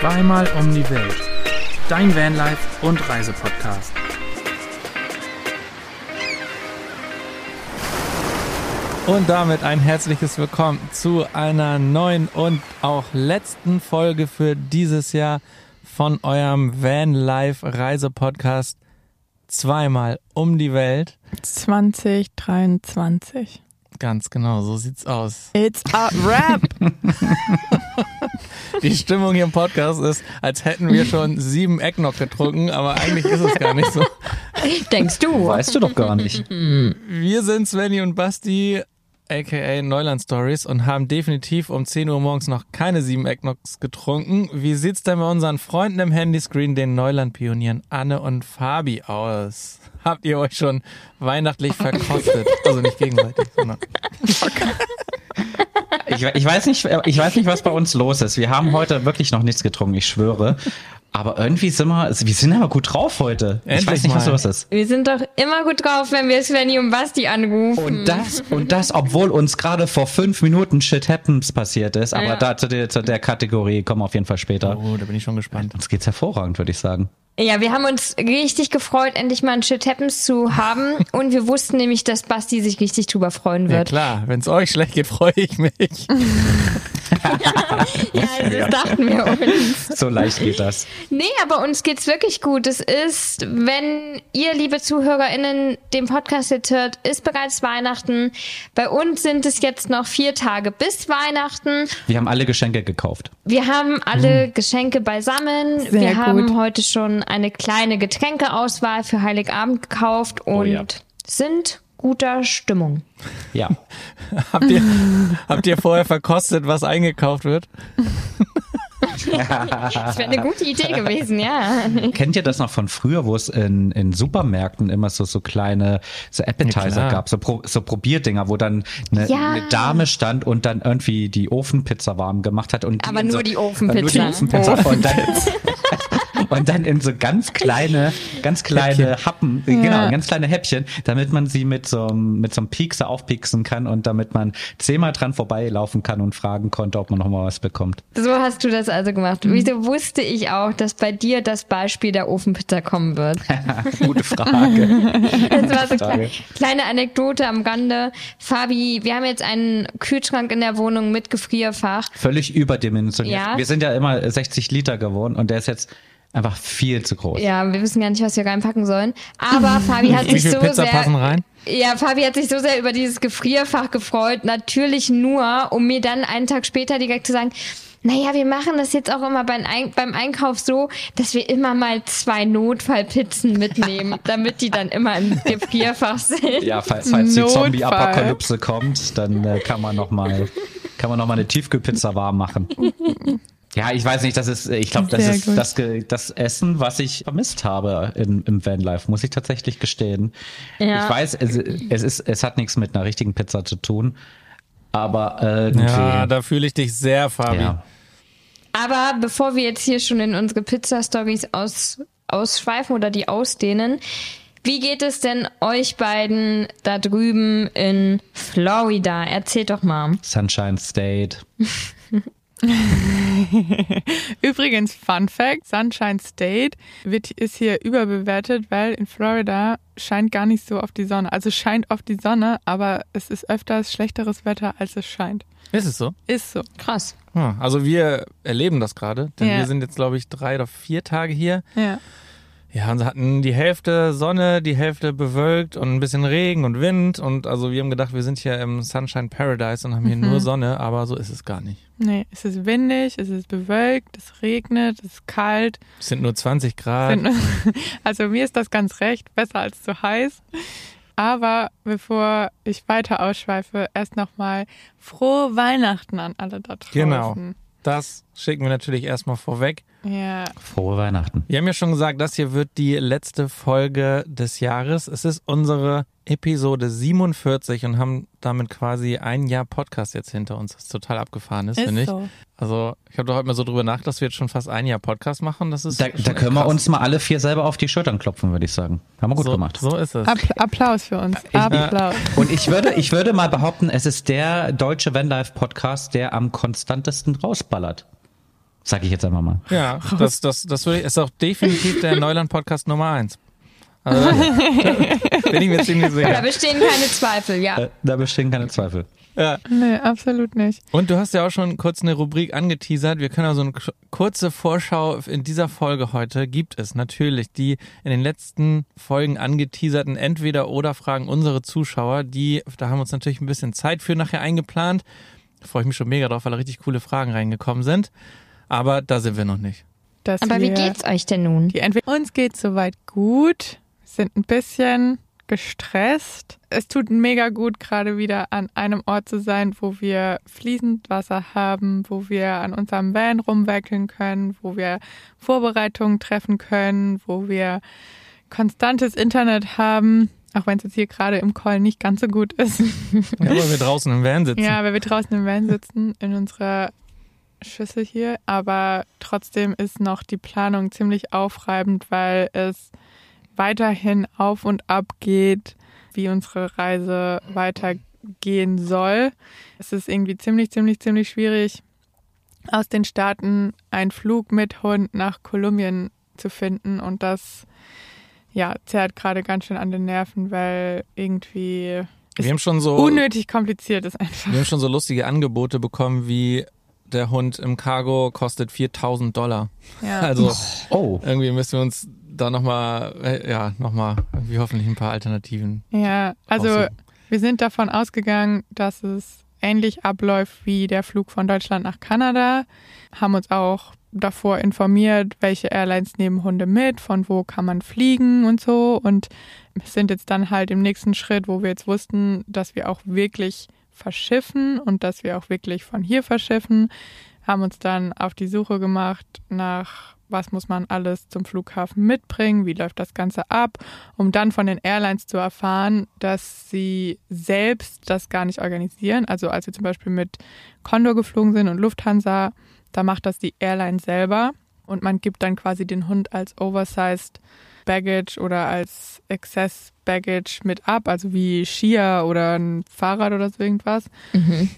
Zweimal um die Welt. Dein Vanlife und Reisepodcast. Und damit ein herzliches Willkommen zu einer neuen und auch letzten Folge für dieses Jahr von eurem Vanlife Reisepodcast Zweimal um die Welt. 2023. Ganz genau, so sieht's aus. It's a rap. Die Stimmung hier im Podcast ist, als hätten wir schon sieben Eggnog getrunken, aber eigentlich ist es gar nicht so. Denkst du? Weißt du doch gar nicht. Wir sind Svenny und Basti, aka Neuland Stories, und haben definitiv um 10 Uhr morgens noch keine sieben Eggnogs getrunken. Wie sieht's denn bei unseren Freunden im Handyscreen, den Neuland-Pionieren Anne und Fabi, aus? Habt ihr euch schon weihnachtlich verkostet? Also nicht gegenseitig, sondern. Ich, ich, weiß nicht, ich weiß nicht, was bei uns los ist. Wir haben heute wirklich noch nichts getrunken, ich schwöre. Aber irgendwie sind wir, wir sind aber gut drauf heute. Endlich ich weiß nicht, was mal. los ist. Wir sind doch immer gut drauf, wenn wir Svenny und Basti anrufen. Und das, und das, obwohl uns gerade vor fünf Minuten Shit Happens passiert ist. Aber Ja. da zu der, zu der Kategorie kommen wir auf jeden Fall später. Oh, da bin ich schon gespannt. Uns geht's hervorragend, würde ich sagen. Ja, wir haben uns richtig gefreut, endlich mal ein Shit Happens zu haben. Und wir wussten nämlich, dass Basti sich richtig drüber freuen Ja wird. klar, wenn's euch schlecht geht, freue ich mich. Ja, das dachten wir uns. So leicht geht das. Nee, aber uns geht's wirklich gut. Es ist, wenn ihr, liebe ZuhörerInnen, den Podcast jetzt hört, ist bereits Weihnachten. Bei uns sind es jetzt noch vier Tage bis Weihnachten. Wir haben alle Geschenke gekauft. Wir haben alle Geschenke beisammen. Sehr wir haben gut. heute schon eine kleine Getränkeauswahl für Heiligabend gekauft und ja. sind guter Stimmung. Ja. Habt ihr, habt ihr vorher verkostet, was eingekauft wird? Das wäre eine gute Idee gewesen, ja. Kennt ihr das noch von früher, wo es in, in Supermärkten immer so, so kleine so Ja, Appetizer klar. gab, so, Pro, so Probierdinger, wo dann eine, Ja. eine Dame stand und dann irgendwie die Ofenpizza warm gemacht hat. Und Aber nur so, die Ofenpizza. Nur die Ofenpizza. Und dann, und dann in so ganz kleine, ganz kleine Happen, äh, genau, ganz kleine Häppchen, damit man sie mit so, einem- mit so einem Piekser aufpieksen kann und damit man zehnmal dran vorbeilaufen kann und fragen konnte, ob man noch mal was bekommt. So hast du das also gemacht. Wieso wusste ich auch, dass bei dir das Beispiel der Ofenpizza kommen wird? Gute Frage. Das war so Frage. klein, kleine Anekdote am Rande. Fabi, wir haben jetzt einen Kühlschrank in der Wohnung mit Gefrierfach. Völlig überdimensioniert. Ja. Wir sind ja immer 60 Liter geworden und der ist jetzt einfach viel zu groß. Ja, wir wissen gar nicht, was wir reinpacken sollen. Aber Fabi hat sich so Pizza sehr. passen rein? Ja, Fabi hat sich so sehr über dieses Gefrierfach gefreut. Natürlich nur, um mir dann einen Tag später direkt zu sagen, naja, wir machen das jetzt auch immer beim, Ein beim Einkauf so, dass wir immer mal zwei Notfallpizzen mitnehmen, damit die dann immer im Gefrierfach sind. Ja, falls, falls die. Zombie-Apokalypse kommt, dann äh, kann man noch mal, kann man noch mal eine Tiefkühlpizza warm machen. Ja, ich weiß nicht, das ist, ich glaube, das Sehr ist das, das Essen, was ich vermisst habe in, im Vanlife, muss ich tatsächlich gestehen. Ja. Ich weiß, es, es ist, es hat nichts mit einer richtigen Pizza zu tun, aber irgendwie. Ja, da fühle ich dich sehr, Fabi. ja. Aber bevor wir jetzt hier schon in unsere Pizza-Stories aus, ausschweifen oder die ausdehnen, wie geht es denn euch beiden da drüben in Florida? Erzählt doch mal. Sunshine State. Übrigens, Fun Fact: Sunshine State wird, ist hier überbewertet, weil in Florida scheint gar nicht so auf die Sonne. Also scheint auf die Sonne, aber es ist öfters schlechteres Wetter, als es scheint. Ist es so? Ist so. Krass. Ah, Also wir erleben das gerade, denn Ja. wir sind jetzt, glaube ich, drei oder vier Tage hier. Ja. Ja, und hatten die Hälfte Sonne, die Hälfte bewölkt und ein bisschen Regen und Wind. Und also wir haben gedacht, wir sind hier im Sunshine Paradise und haben hier nur Sonne, aber so ist es gar nicht. Nee, es ist windig, es ist bewölkt, es regnet, es ist kalt. Es sind nur 20 Grad. Sind- Also mir ist das ganz recht, besser als zu heiß. Aber bevor ich weiter ausschweife, erst nochmal frohe Weihnachten an alle da draußen. Genau. Das schicken wir natürlich erstmal vorweg. Ja, Frohe Weihnachten. Wir haben ja schon gesagt, das hier wird die letzte Folge des Jahres. Es ist unsere Episode 47 und haben damit quasi ein Jahr Podcast jetzt hinter uns, was total abgefahren ist, ist finde ich. so. Also ich habe doch heute mal so drüber nachgedacht, dass wir jetzt schon fast ein Jahr Podcast machen. Das ist Da, da können wir krass. uns mal alle vier selber auf die Schultern klopfen, würde ich sagen. Haben wir gut so, gemacht. So ist es. Appl Applaus für uns. Applaus. Und ich würde, ich würde mal behaupten, es ist der deutsche Vanlife Podcast, der am konstantesten rausballert. Sag ich jetzt einfach mal. Ja, das, das, das würde ich, ist auch definitiv der Neuland-Podcast Nummer eins. Also, da bin ich mir ziemlich Da sicher. bestehen keine Zweifel, ja. Äh, Da bestehen keine Zweifel. Ja. Nee, absolut nicht. Und du hast ja auch schon kurz eine Rubrik angeteasert. Wir können also eine kurze Vorschau in dieser Folge heute gibt es natürlich die in den letzten Folgen angeteaserten Entweder-Oder-Fragen unserer Zuschauer. Die, da haben wir uns natürlich ein bisschen Zeit für nachher eingeplant. Da freue ich mich schon mega drauf, weil da richtig coole Fragen reingekommen sind. Aber da sind wir noch nicht. Dass Aber wie wir geht's euch denn nun? Die entweder uns geht soweit gut, sind ein bisschen gestresst. Es tut mega gut, gerade wieder an einem Ort zu sein, wo wir fließend Wasser haben, wo wir an unserem Van rumwackeln können, wo wir Vorbereitungen treffen können, wo wir konstantes Internet haben, auch wenn es jetzt hier gerade im Call nicht ganz so gut ist. Ja, weil wir draußen im Van sitzen. Ja, weil wir draußen im Van sitzen, in unserer Schüssel hier. Aber trotzdem ist noch die Planung ziemlich aufreibend, weil es weiterhin auf und ab geht, wie unsere Reise weitergehen soll. Es ist irgendwie ziemlich, ziemlich, ziemlich schwierig, aus den Staaten einen Flug mit Hund nach Kolumbien zu finden. Und das, ja, zerrt gerade ganz schön an den Nerven, weil irgendwie Wir haben schon so unnötig kompliziert ist einfach. Wir haben schon so lustige Angebote bekommen, wie der Hund im Cargo kostet 4000 Dollar. Ja. Also Oh, irgendwie müssen wir uns da nochmal, ja, nochmal irgendwie hoffentlich ein paar Alternativen. ja, also raussuchen. wir sind davon ausgegangen, dass es ähnlich abläuft wie der Flug von Deutschland nach Kanada, haben uns auch davor informiert, welche Airlines nehmen Hunde mit, von wo kann man fliegen und so und sind jetzt dann halt im nächsten Schritt, wo wir jetzt wussten, dass wir auch wirklich verschiffen und dass wir auch wirklich von hier verschiffen, haben uns dann auf die Suche gemacht nach was muss man alles zum Flughafen mitbringen, wie läuft das Ganze ab, um dann von den Airlines zu erfahren, dass sie selbst das gar nicht organisieren. Also als wir zum Beispiel mit Condor geflogen sind und Lufthansa, da macht das die Airline selber und man gibt dann quasi den Hund als Oversized Baggage oder als Excess Baggage mit ab, also wie Skier oder ein Fahrrad oder so irgendwas.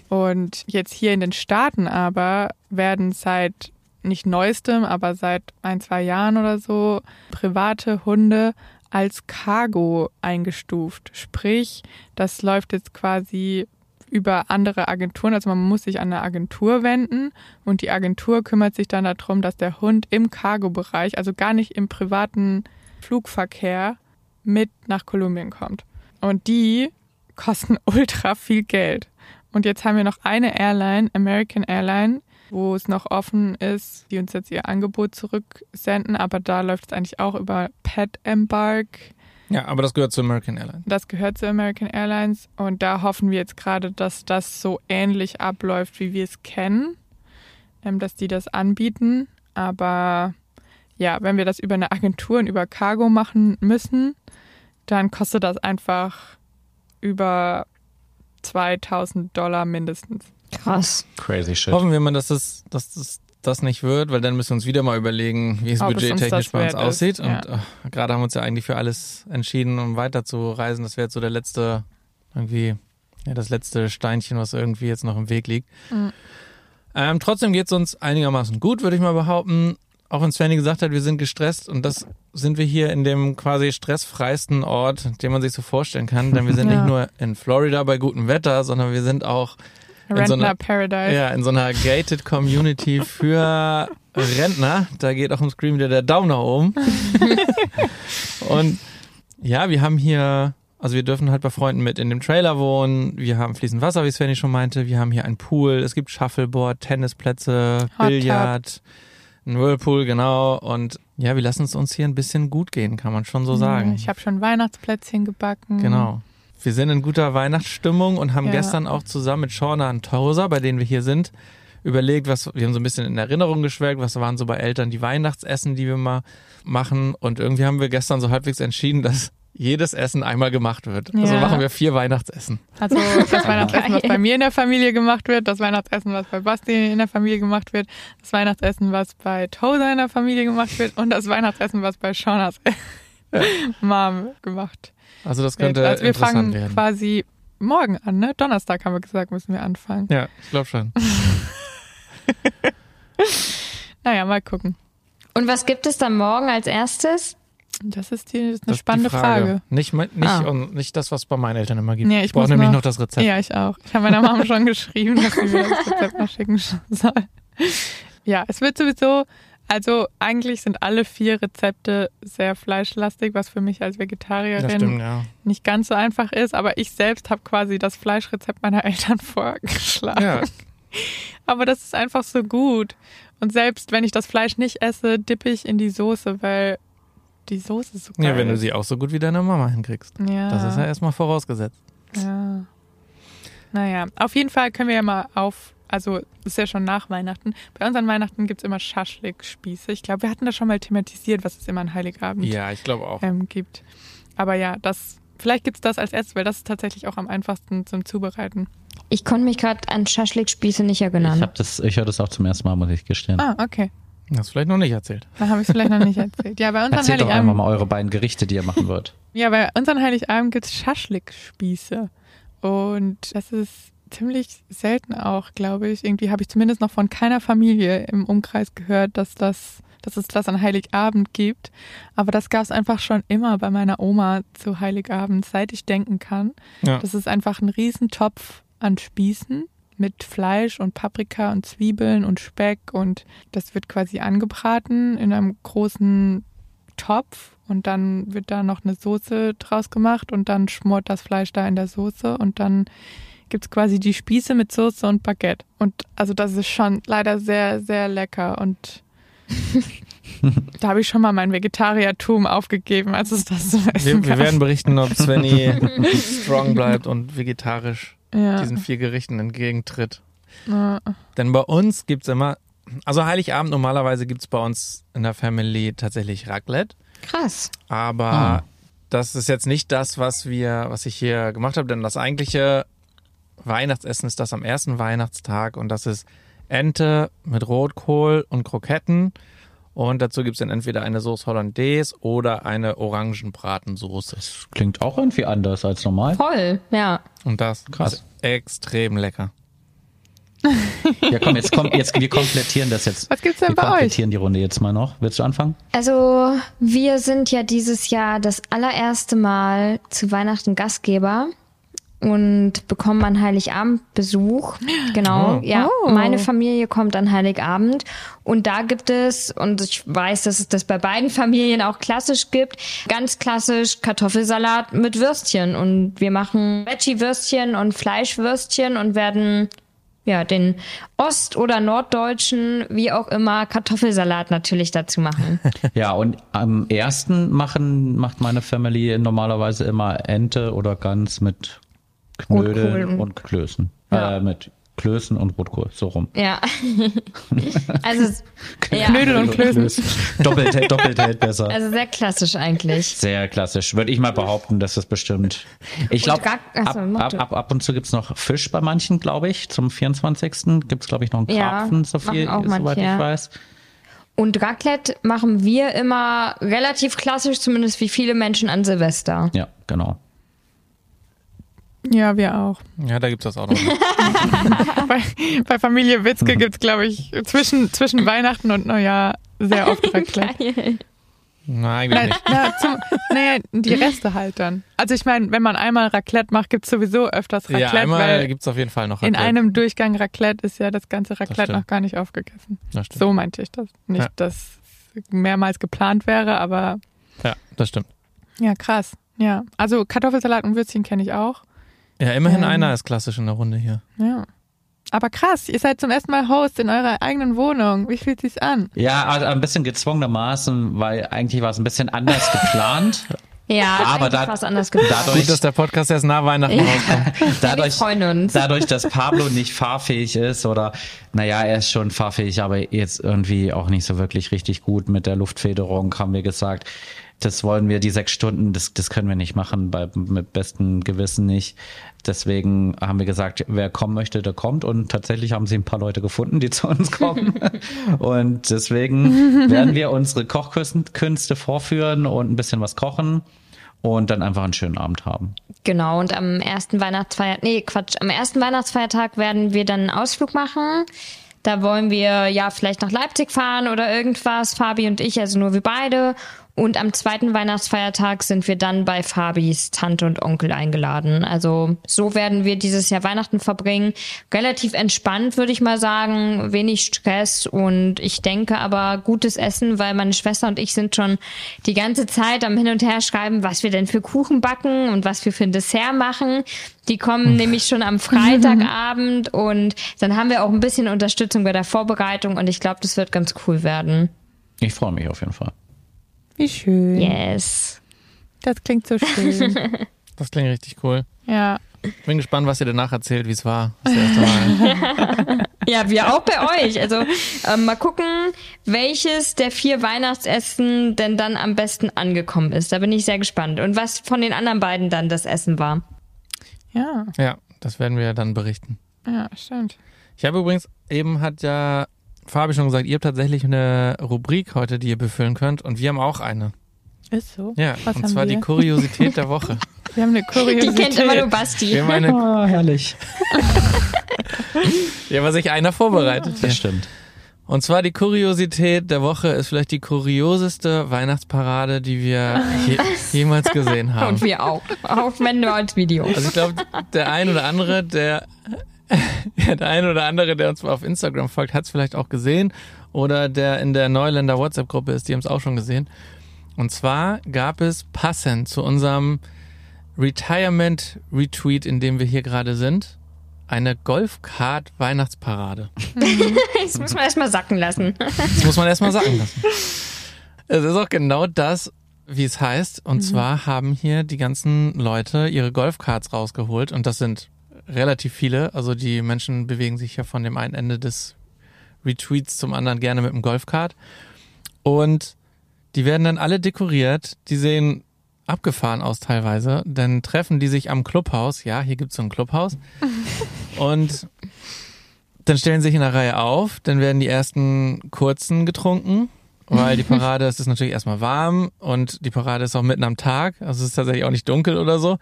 Und jetzt hier in den Staaten aber werden seit nicht neuestem, aber seit ein, zwei Jahren oder so private Hunde als Cargo eingestuft. Sprich, das läuft jetzt quasi über andere Agenturen. Also man muss sich an eine Agentur wenden und die Agentur kümmert sich dann darum, dass der Hund im Cargo-Bereich, also gar nicht im privaten Flugverkehr, mit nach Kolumbien kommt. Und die kosten ultra viel Geld. Und jetzt haben wir noch eine Airline, American Airline, wo es noch offen ist, die uns jetzt ihr Angebot zurücksenden, aber da läuft es eigentlich auch über Pet Embark. Ja, aber das gehört zu American Airlines. Das gehört zu American Airlines und da hoffen wir jetzt gerade, dass das so ähnlich abläuft, wie wir es kennen, ähm, dass die das anbieten. Aber ja, wenn wir das über eine Agentur und über Cargo machen müssen, dann kostet das einfach über 2000 Dollar mindestens. Krass. crazy shit. Hoffen wir mal, dass das, dass das, das nicht wird, weil dann müssen wir uns wieder mal überlegen, wie es Ob budgettechnisch das bei uns wert ist, aussieht. ja. Und äh, gerade haben wir uns ja eigentlich für alles entschieden, um weiterzureisen. Das wäre jetzt so der letzte, irgendwie, ja, das letzte Steinchen, was irgendwie jetzt noch im Weg liegt. Mhm. Ähm, trotzdem geht es uns einigermaßen gut, würde ich mal behaupten. Auch wenn Svenny gesagt hat, wir sind gestresst und das sind wir hier in dem quasi stressfreisten Ort, den man sich so vorstellen kann. Denn wir sind Ja. nicht nur in Florida bei gutem Wetter, sondern wir sind auch In so einer- Paradise. ja, in so einer gated Community für Rentner. Da geht auch im Screen wieder der Daumen nach oben. Und ja, wir haben hier, also wir dürfen halt bei Freunden mit in dem Trailer wohnen. Wir haben fließend Wasser, wie Svenny schon meinte. Wir haben hier einen Pool. Es gibt Shuffleboard, Tennisplätze, Hot Billard, ein Whirlpool, genau. Und ja, wir lassen es uns hier ein bisschen gut gehen, kann man schon so sagen. Ich habe schon Weihnachtsplätzchen gebacken. Genau. Wir sind in guter Weihnachtsstimmung und haben Ja. gestern auch zusammen mit Shauna und Tauser, bei denen wir hier sind, überlegt, was wir haben so ein bisschen in Erinnerung geschwelgt, was waren so bei Eltern die Weihnachtsessen, die wir mal machen. Und irgendwie haben wir gestern so halbwegs entschieden, dass jedes Essen einmal gemacht wird. Also Ja. machen wir vier Weihnachtsessen. Also das Weihnachtsessen, was bei mir in der Familie gemacht wird, das Weihnachtsessen, was bei Basti in der Familie gemacht wird, das Weihnachtsessen, was bei Tosa in der Familie gemacht wird und das Weihnachtsessen, was bei Shaunas Mom gemacht Also das wird. könnte Also wir interessant fangen werden. quasi morgen an, ne? Donnerstag haben wir gesagt, müssen wir anfangen. Ja, ich glaube schon. Naja, mal gucken. Und was gibt es dann morgen als erstes? Das ist, die, das ist eine Das ist die spannende Frage. Nicht, nicht, Ah. und nicht das, was es bei meinen Eltern immer gibt. Ja, ich brauche nämlich noch- noch das Rezept. Ja, ich auch. Ich habe meiner Mama schon geschrieben, dass sie mir das Rezept noch schicken soll. Ja, es wird sowieso, also eigentlich sind alle vier Rezepte sehr fleischlastig, was für mich als Vegetarierin stimmt, ja. nicht ganz so einfach ist. Aber ich selbst habe quasi das Fleischrezept meiner Eltern vorgeschlagen. ja. Aber das ist einfach so gut. Und selbst wenn ich das Fleisch nicht esse, dippe ich in die Soße, weil die Soße so geil Ja, wenn du sie auch so gut wie deine Mama hinkriegst. Ja. Das ist ja erstmal vorausgesetzt. Ja. Naja, auf jeden Fall können wir ja mal auf, also ist ja schon nach Weihnachten. Bei uns an Weihnachten gibt's immer Schaschlik-Spieße. Ich glaube, wir hatten das schon mal thematisiert, was es immer an Heiligabend Ja, ich glaube auch. ähm, gibt. Aber ja, das, vielleicht gibt's das als erstes, weil das ist tatsächlich auch am einfachsten zum Zubereiten. Ich konnte mich gerade an Schaschlik-Spieße nicht erinnern. Ich, hab das, ich höre das auch zum ersten Mal, muss ich gestehen. Ah, okay. Hast du vielleicht noch nicht erzählt. Da habe ich es vielleicht noch nicht erzählt. Ja, bei uns an Erzählt doch einmal Heiligabend. mal eure beiden Gerichte, die ihr machen wollt. Ja, bei uns an Heiligabend gibt's Schaschlik-Spieße. Und das ist ziemlich selten auch, glaube ich. Irgendwie habe ich zumindest noch von keiner Familie im Umkreis gehört, dass das, dass es das an Heiligabend gibt. Aber das gab es einfach schon immer bei meiner Oma zu Heiligabend, seit ich denken kann. Ja. Das ist einfach ein Riesentopf an Spießen mit Fleisch und Paprika und Zwiebeln und Speck und das wird quasi angebraten in einem großen Topf und dann wird da noch eine Soße draus gemacht und dann schmort das Fleisch da in der Soße und dann gibt's quasi die Spieße mit Soße und Baguette. Und also das ist schon leider sehr, sehr lecker und da habe ich schon mal mein Vegetariertum aufgegeben, als es das zum Essen Wir, wir werden berichten, ob Svenny strong bleibt und vegetarisch ja. diesen vier Gerichten entgegentritt. Ja. Denn bei uns gibt's immer, also Heiligabend normalerweise gibt's bei uns in der Family tatsächlich Raclette. Krass. Aber Ah. das ist jetzt nicht das, was wir, was ich hier gemacht habe, denn das eigentliche Weihnachtsessen ist das am ersten Weihnachtstag und das ist Ente mit Rotkohl und Kroketten. Und dazu gibt's dann entweder eine Sauce Hollandaise oder eine Orangenbratensoße. Klingt auch irgendwie anders als normal. Voll, ja. Und das Krass. ist extrem lecker. Ja, komm, jetzt kommt, jetzt, wir komplettieren das jetzt. Was gibt's denn wir bei euch? komplettieren die Runde jetzt mal noch. Willst du anfangen? Also, wir sind ja dieses Jahr das allererste Mal zu Weihnachten Gastgeber und bekommen an Heiligabend Besuch. Genau, Oh. ja. Oh. Meine Familie kommt an Heiligabend und da gibt es, und ich weiß, dass es das bei beiden Familien auch klassisch gibt, ganz klassisch Kartoffelsalat mit Würstchen und wir machen Veggie-Würstchen und Fleischwürstchen und werden ja, den Ost- oder Norddeutschen, wie auch immer, Kartoffelsalat natürlich dazu machen. Ja, und am ersten machen, macht meine Family normalerweise immer Ente oder Gans mit Knödeln und- Klößen. Ja. Äh, mit Klößen und Rotkohl, so rum. Ja. also, ja. Knödel und Klößen. Doppelt, hält- doppelt hält besser. also sehr klassisch eigentlich. Sehr klassisch. Würde ich mal behaupten, dass das bestimmt. Ich glaube, ab, ab, ab, ab und zu gibt's noch Fisch bei manchen, glaube ich. Zum 24. gibt's glaube ich, noch einen Ja, Karpfen, so viel, soweit manche, ich ja. weiß. Und Raclette machen wir immer relativ klassisch, zumindest wie viele Menschen an Silvester. Ja, genau. Ja, wir auch. Ja, da gibt's das auch noch. Bei, bei Familie Witzke gibt's, glaube ich, zwischen, zwischen Weihnachten und Neujahr sehr oft Raclette. Geil. Nein, Nein, nicht. na, zum, naja, die Reste halt dann. Also ich meine, wenn man einmal Raclette macht, gibt's sowieso öfters Ja, Raclette, einmal weil gibt's auf jeden Fall noch in Raclette. einem Durchgang Raclette ist ja das ganze Raclette stimmt. noch gar nicht aufgegessen. Das stimmt. So meinte ich das. Nicht, Ja. dass mehrmals geplant wäre, aber Ja, das stimmt. ja, krass. Ja, also Kartoffelsalat und Würstchen kenne ich auch. Ja, immerhin Ähm. einer ist klassisch in der Runde hier. Ja. Aber krass, ihr seid zum ersten Mal Host in eurer eigenen Wohnung. Wie fühlt sich's an? Ja, also ein bisschen gezwungenermaßen, weil eigentlich war es ein bisschen anders geplant. Ja, Aber da- anders geplant. dadurch- Gut, dass der Podcast erst nach Weihnachten rauskommt. dadurch, wir freuen uns. dadurch, dass Pablo nicht fahrfähig ist oder, naja, er ist schon fahrfähig, aber jetzt irgendwie auch nicht so wirklich richtig gut mit der Luftfederung, haben wir gesagt, das wollen wir, die sechs Stunden, das, das können wir nicht machen, bei, mit bestem Gewissen nicht. Deswegen haben wir gesagt, wer kommen möchte, der kommt. Und tatsächlich haben sie ein paar Leute gefunden, die zu uns kommen. und deswegen werden wir unsere Kochkünste vorführen und ein bisschen was kochen und dann einfach einen schönen Abend haben. Genau, und am ersten Weihnachtsfeiertag, nee, Quatsch, am ersten Weihnachtsfeiertag werden wir dann einen Ausflug machen Da wollen wir ja vielleicht nach Leipzig fahren oder irgendwas, Fabi und ich, also nur wir beide. Und am zweiten Weihnachtsfeiertag sind wir dann bei Fabis Tante und Onkel eingeladen. Also so werden wir dieses Jahr Weihnachten verbringen. Relativ entspannt, würde ich mal sagen. Wenig Stress und ich denke aber gutes Essen, weil meine Schwester und ich sind schon die ganze Zeit am Hin und Her schreiben, was wir denn für Kuchen backen und was wir für ein Dessert machen. Die kommen nämlich schon am Freitagabend und dann haben wir auch ein bisschen Unterstützung bei der Vorbereitung und ich glaube, das wird ganz cool werden. Ich freue mich auf jeden Fall. Wie schön. Yes. Das klingt so schön. Das klingt richtig cool. ja. Bin gespannt, was ihr danach erzählt, wie es war. Ja, wir auch bei euch. Also ähm, mal gucken, welches der vier Weihnachtsessen denn dann am besten angekommen ist. Da bin ich sehr gespannt. Und was von den anderen beiden dann das Essen war. Ja, ja, das werden wir dann berichten. ja, stimmt. Ich habe übrigens, eben hat ja Fabi schon gesagt, ihr habt tatsächlich eine Rubrik heute, die ihr befüllen könnt. Und wir haben auch eine. Ist so. Ja, Was und zwar wir? die Kuriosität der Woche. Wir haben eine Die Kuriosität. kennt immer nur Basti. Wir haben, eine, Oh, herrlich. ja, was sich einer vorbereitet. Das Hier. stimmt. Und zwar die Kuriosität der Woche ist vielleicht die kurioseste Weihnachtsparade, die wir je, jemals gesehen haben. Und wir auch. Auch wenn nur als Video. Also ich glaube, der ein oder andere, der, ja, der ein oder andere, der uns auf Instagram folgt, hat es vielleicht auch gesehen. Oder der in der Neuländer WhatsApp-Gruppe ist, die haben es auch schon gesehen. Und zwar gab es passend zu unserem Retirement-Retweet, in dem wir hier gerade sind, eine Golfkart-Weihnachtsparade. Das muss man erstmal sacken lassen. Das muss man erstmal sagen lassen. Es ist auch genau das, wie es heißt. Und zwar haben hier die ganzen Leute ihre Golfkarts rausgeholt. Und das sind relativ viele. Also die Menschen bewegen sich ja von dem einen Ende des Retweets zum anderen gerne mit dem Golfkart. Und die werden dann alle dekoriert. Die sehen abgefahren aus teilweise. Dann treffen die sich am Clubhaus. Ja, hier gibt's so ein Clubhaus. Und dann stellen sie sich in der Reihe auf, dann werden die ersten kurzen getrunken, weil die Parade, es ist natürlich erstmal warm und die Parade ist auch mitten am Tag, also es ist tatsächlich auch nicht dunkel oder so.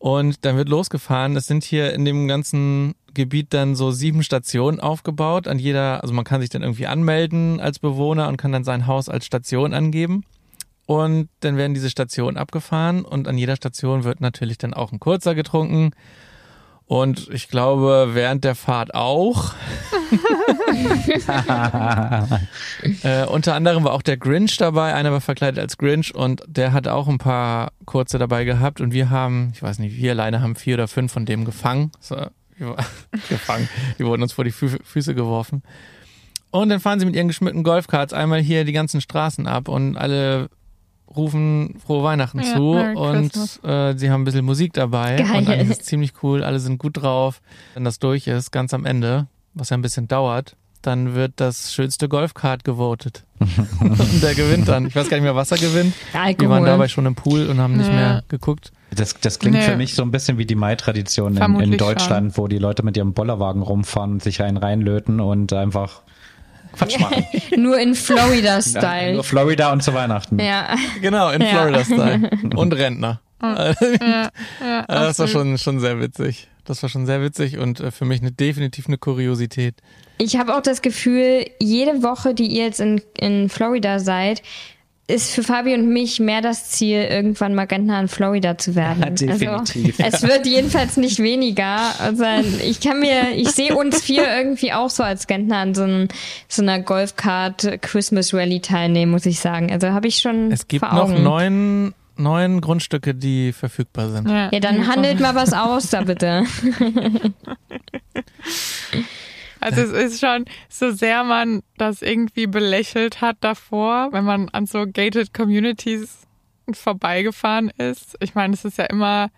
Und dann wird losgefahren. Es sind hier in dem ganzen Gebiet dann so sieben Stationen aufgebaut. An jeder, also man kann sich dann irgendwie anmelden als Bewohner und kann dann sein Haus als Station angeben. Und dann werden diese Stationen abgefahren und an jeder Station wird natürlich dann auch ein kurzer getrunken. Und ich glaube, während der Fahrt auch. äh, unter anderem war auch der Grinch dabei. Einer war verkleidet als Grinch und der hat auch ein paar kurze dabei gehabt. Und wir haben, ich weiß nicht, wir alleine haben vier oder fünf von dem gefangen. So, gefangen. Die wurden uns vor die Fü Füße geworfen. Und dann fahren sie mit ihren geschmückten Golfkarts einmal hier die ganzen Straßen ab und alle rufen frohe Weihnachten Ja, zu Merry und äh, sie haben ein bisschen Musik dabei Geil. und eigentlich ist ziemlich cool, alle sind gut drauf. Wenn das durch ist, ganz am Ende, was ja ein bisschen dauert, dann wird das schönste Golfkart gewotet. und der gewinnt dann. Ich weiß gar nicht mehr, was er gewinnt. Wir waren Alkohol. dabei schon im Pool und haben nicht Ja. mehr geguckt. Das, das klingt Nee. für mich so ein bisschen wie die Mai-Tradition in, in Deutschland, wo die Leute mit ihrem Bollerwagen rumfahren und sich einen reinlöten und einfach Quatsch machen. Nur in Ja, Florida-Style. nur Florida und zu Weihnachten. Ja. Genau, in Ja. Florida-Style. Und Rentner. Ja, ja, Ah, das war schon, schon sehr witzig. Das war schon sehr witzig und äh, für mich eine, definitiv eine Kuriosität. Ich habe auch das Gefühl, jede Woche, die ihr jetzt in, in Florida seid, ist für Fabi und mich mehr das Ziel, irgendwann mal Rentner in Florida zu werden. Ja, definitiv. Also, es wird jedenfalls nicht weniger. Also ich kann mir, ich sehe uns vier irgendwie auch so als Rentner an so, einem, so einer Golfkart Christmas Rally teilnehmen, muss ich sagen. Also habe ich schon Es gibt vor noch neun, neun Grundstücke, die verfügbar sind. Ja, dann handelt mal was aus da bitte. Also es ist schon, so sehr man das irgendwie belächelt hat davor, wenn man an so gated Communities vorbeigefahren ist. Ich meine, es ist ja immer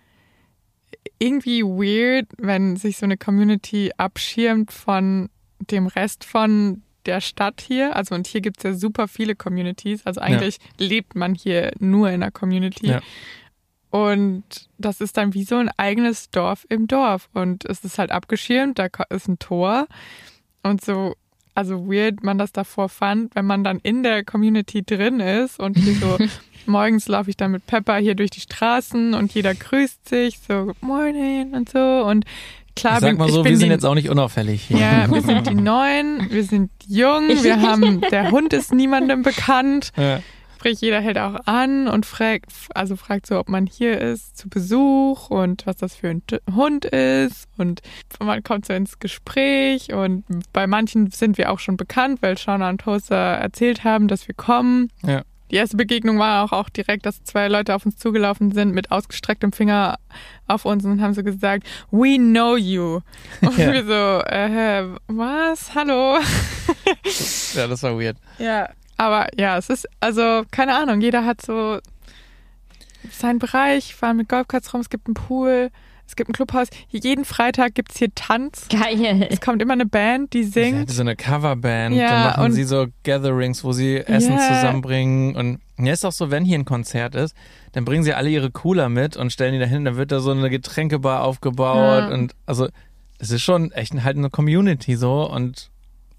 irgendwie weird, wenn sich so eine Community abschirmt von dem Rest von der Stadt hier. Also und hier gibt's ja super viele Communities. Also eigentlich lebt man hier nur in einer Community. Ja. Und das ist dann wie so ein eigenes Dorf im Dorf. Und es ist halt abgeschirmt, da ist ein Tor. Und so, also weird man das davor fand, wenn man dann in der Community drin ist und hier so, morgens laufe ich dann mit Pepper hier durch die Straßen und jeder grüßt sich, so Good Morning und so. Und klar, Ich sag mal ich so, bin wir sind die- jetzt auch nicht unauffällig hier. Ja, wir sind die Neuen, wir sind jung, wir haben, der Hund ist niemandem bekannt. Ja. Sprich, jeder hält auch an und fragt, also fragt so, ob man hier ist zu Besuch und was das für ein Hund ist und man kommt so ins Gespräch und bei manchen sind wir auch schon bekannt, weil Shauna und Toaster erzählt haben, dass wir kommen. Ja. Die erste Begegnung war auch, auch direkt, dass zwei Leute auf uns zugelaufen sind mit ausgestrecktem Finger auf uns und haben so gesagt, we know you. Und Ja. wir so, äh, was? Hallo? ja, das war weird. Ja, aber ja, es ist, also, keine Ahnung, jeder hat so seinen Bereich, fahren mit Golfkarts rum, es gibt einen Pool, es gibt ein Clubhaus. Jeden Freitag gibt's hier Tanz. Geil. Es kommt immer eine Band, die singt. hatte so eine Coverband, Ja, dann machen und- sie so Gatherings, wo sie Essen Ja. zusammenbringen und ja, ist auch so, wenn hier ein Konzert ist, dann bringen sie alle ihre Cooler mit und stellen die dahin, dann wird da so eine Getränkebar aufgebaut Ja. und also es ist schon echt halt eine Community so und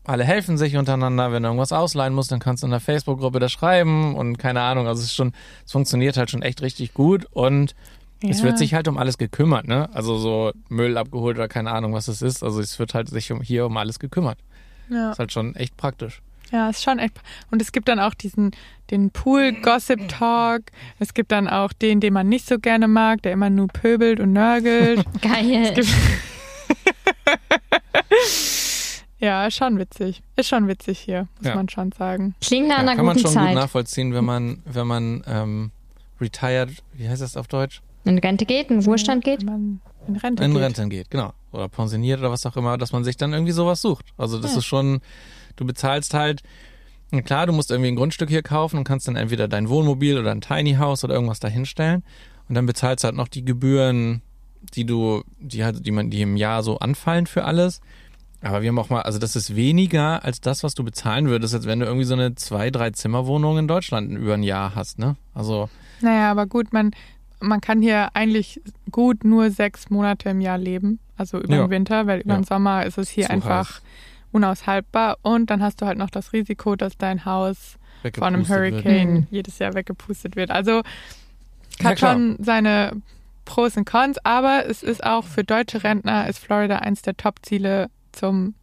alle helfen sich untereinander, wenn du irgendwas ausleihen musst, dann kannst du in der Facebook-Gruppe das schreiben und keine Ahnung, also es ist schon, es funktioniert halt schon echt richtig gut und es Ja. wird sich halt um alles gekümmert, ne? Also so Müll abgeholt oder keine Ahnung, was es ist. Also es wird halt sich um hier um alles gekümmert. Ja. Ist halt schon echt praktisch. Ja, ist schon echt. Und es gibt dann auch diesen, den Pool-Gossip-Talk. Es gibt dann auch den, den man nicht so gerne mag, der immer nur pöbelt und nörgelt. Geil. ja, ist schon witzig. Ist schon witzig hier, muss Ja. man schon sagen. Klingt nach Ja, einer kann man guten schon gut Zeit. nachvollziehen, wenn man, wenn man ähm, retired, wie heißt das auf Deutsch? In Rente geht, in Ruhestand geht. Wenn man in Rente In geht. Rente geht, genau. Oder pensioniert oder was auch immer, dass man sich dann irgendwie sowas sucht. Also das Ja. ist schon, du bezahlst halt, na klar, du musst irgendwie ein Grundstück hier kaufen und kannst dann entweder dein Wohnmobil oder ein Tiny House oder irgendwas dahinstellen und dann bezahlst du halt noch die Gebühren, die du, die halt, die man, die im Jahr so anfallen für alles. Aber wir haben auch mal, also das ist weniger als das, was du bezahlen würdest, als wenn du irgendwie so eine zwei, drei Zimmerwohnung in Deutschland über ein Jahr hast, ne? Also Naja, aber gut, man, man kann hier eigentlich gut nur sechs Monate im Jahr leben. Also über Ja. den Winter, weil über Ja. den Sommer ist es hier Zu einfach unaushaltbar. Und dann hast du halt noch das Risiko, dass dein Haus von einem weggepustet wird. Hurricane Mhm. jedes Jahr weggepustet wird. Also Ja, hat klar. schon seine Pros und Cons, aber es ist auch für deutsche Rentner ist Florida eins der Top-Ziele zum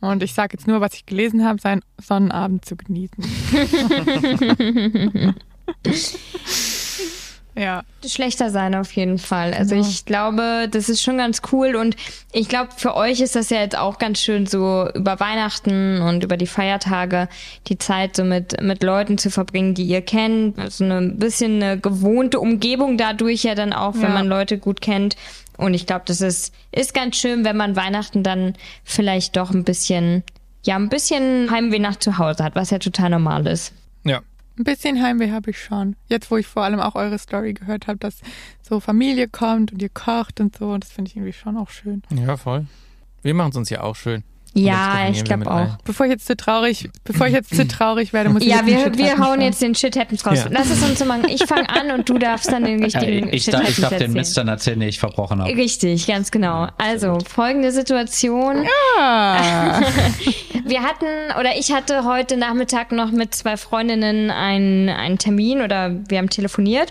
und ich sage jetzt nur, was ich gelesen habe, seinen Sonnenabend zu genießen. ja, schlechter sein auf jeden Fall. Also Genau. ich glaube, das ist schon ganz cool und ich glaube, für euch ist das ja jetzt auch ganz schön so über Weihnachten und über die Feiertage die Zeit so mit, mit Leuten zu verbringen, die ihr kennt. So ein bisschen eine gewohnte Umgebung dadurch ja dann auch, wenn Ja. man Leute gut kennt. Und ich glaube, das ist, ist ganz schön, wenn man Weihnachten dann vielleicht doch ein bisschen, ja, ein bisschen Heimweh nach zu Hause hat, was ja total normal ist. Ja. ein bisschen Heimweh habe ich schon. Jetzt, wo ich vor allem auch eure Story gehört habe, dass so Familie kommt und ihr kocht und so, das finde ich irgendwie schon auch schön. Ja, voll. Wir machen es uns ja auch schön. Ja, ich glaube auch. allen. Bevor ich jetzt zu traurig, bevor ich jetzt zu traurig werde, muss ich Ja, jetzt wir, den wir hauen jetzt den Shit Happens raus. Ja. Lass es uns so machen. Ich fange an und du darfst dann den Ja, richtigen ich, Shit darf, ich darf den erzählen. Mist dann erzählen, den ich verbrochen habe. Richtig, ganz genau. Also, folgende Situation. Ah, Wir hatten, oder ich hatte heute Nachmittag noch mit zwei Freundinnen einen, einen Termin oder wir haben telefoniert.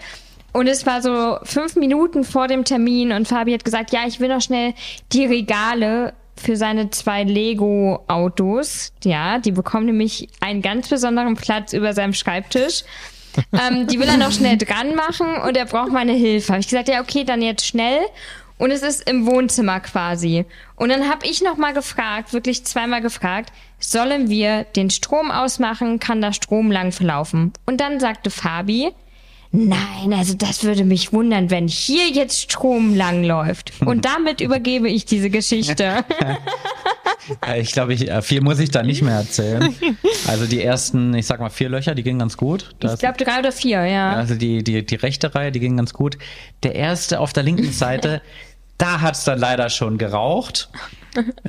Und es war so fünf Minuten vor dem Termin und Fabi hat gesagt, ja, ich will noch schnell die Regale für seine zwei Lego-Autos. Ja, die bekommen nämlich einen ganz besonderen Platz über seinem Schreibtisch. ähm, die will er noch schnell dran machen und er braucht meine Hilfe. Habe ich gesagt, ja, okay, dann jetzt schnell. Und es ist im Wohnzimmer quasi. Und dann habe ich noch mal gefragt, wirklich zweimal gefragt, sollen wir den Strom ausmachen? Kann da Strom lang verlaufen? Und dann sagte Fabi, nein, also das würde mich wundern, wenn hier jetzt Strom lang läuft. Und damit übergebe ich diese Geschichte. Ich glaube, ich, äh, viel muss ich da nicht mehr erzählen. Also die ersten, ich sag mal, vier Löcher, die gingen ganz gut. Ich Das, glaube drei oder vier, ja. also die, die, die rechte Reihe, die ging ganz gut. Der erste auf der linken Seite, da hat's dann leider schon geraucht.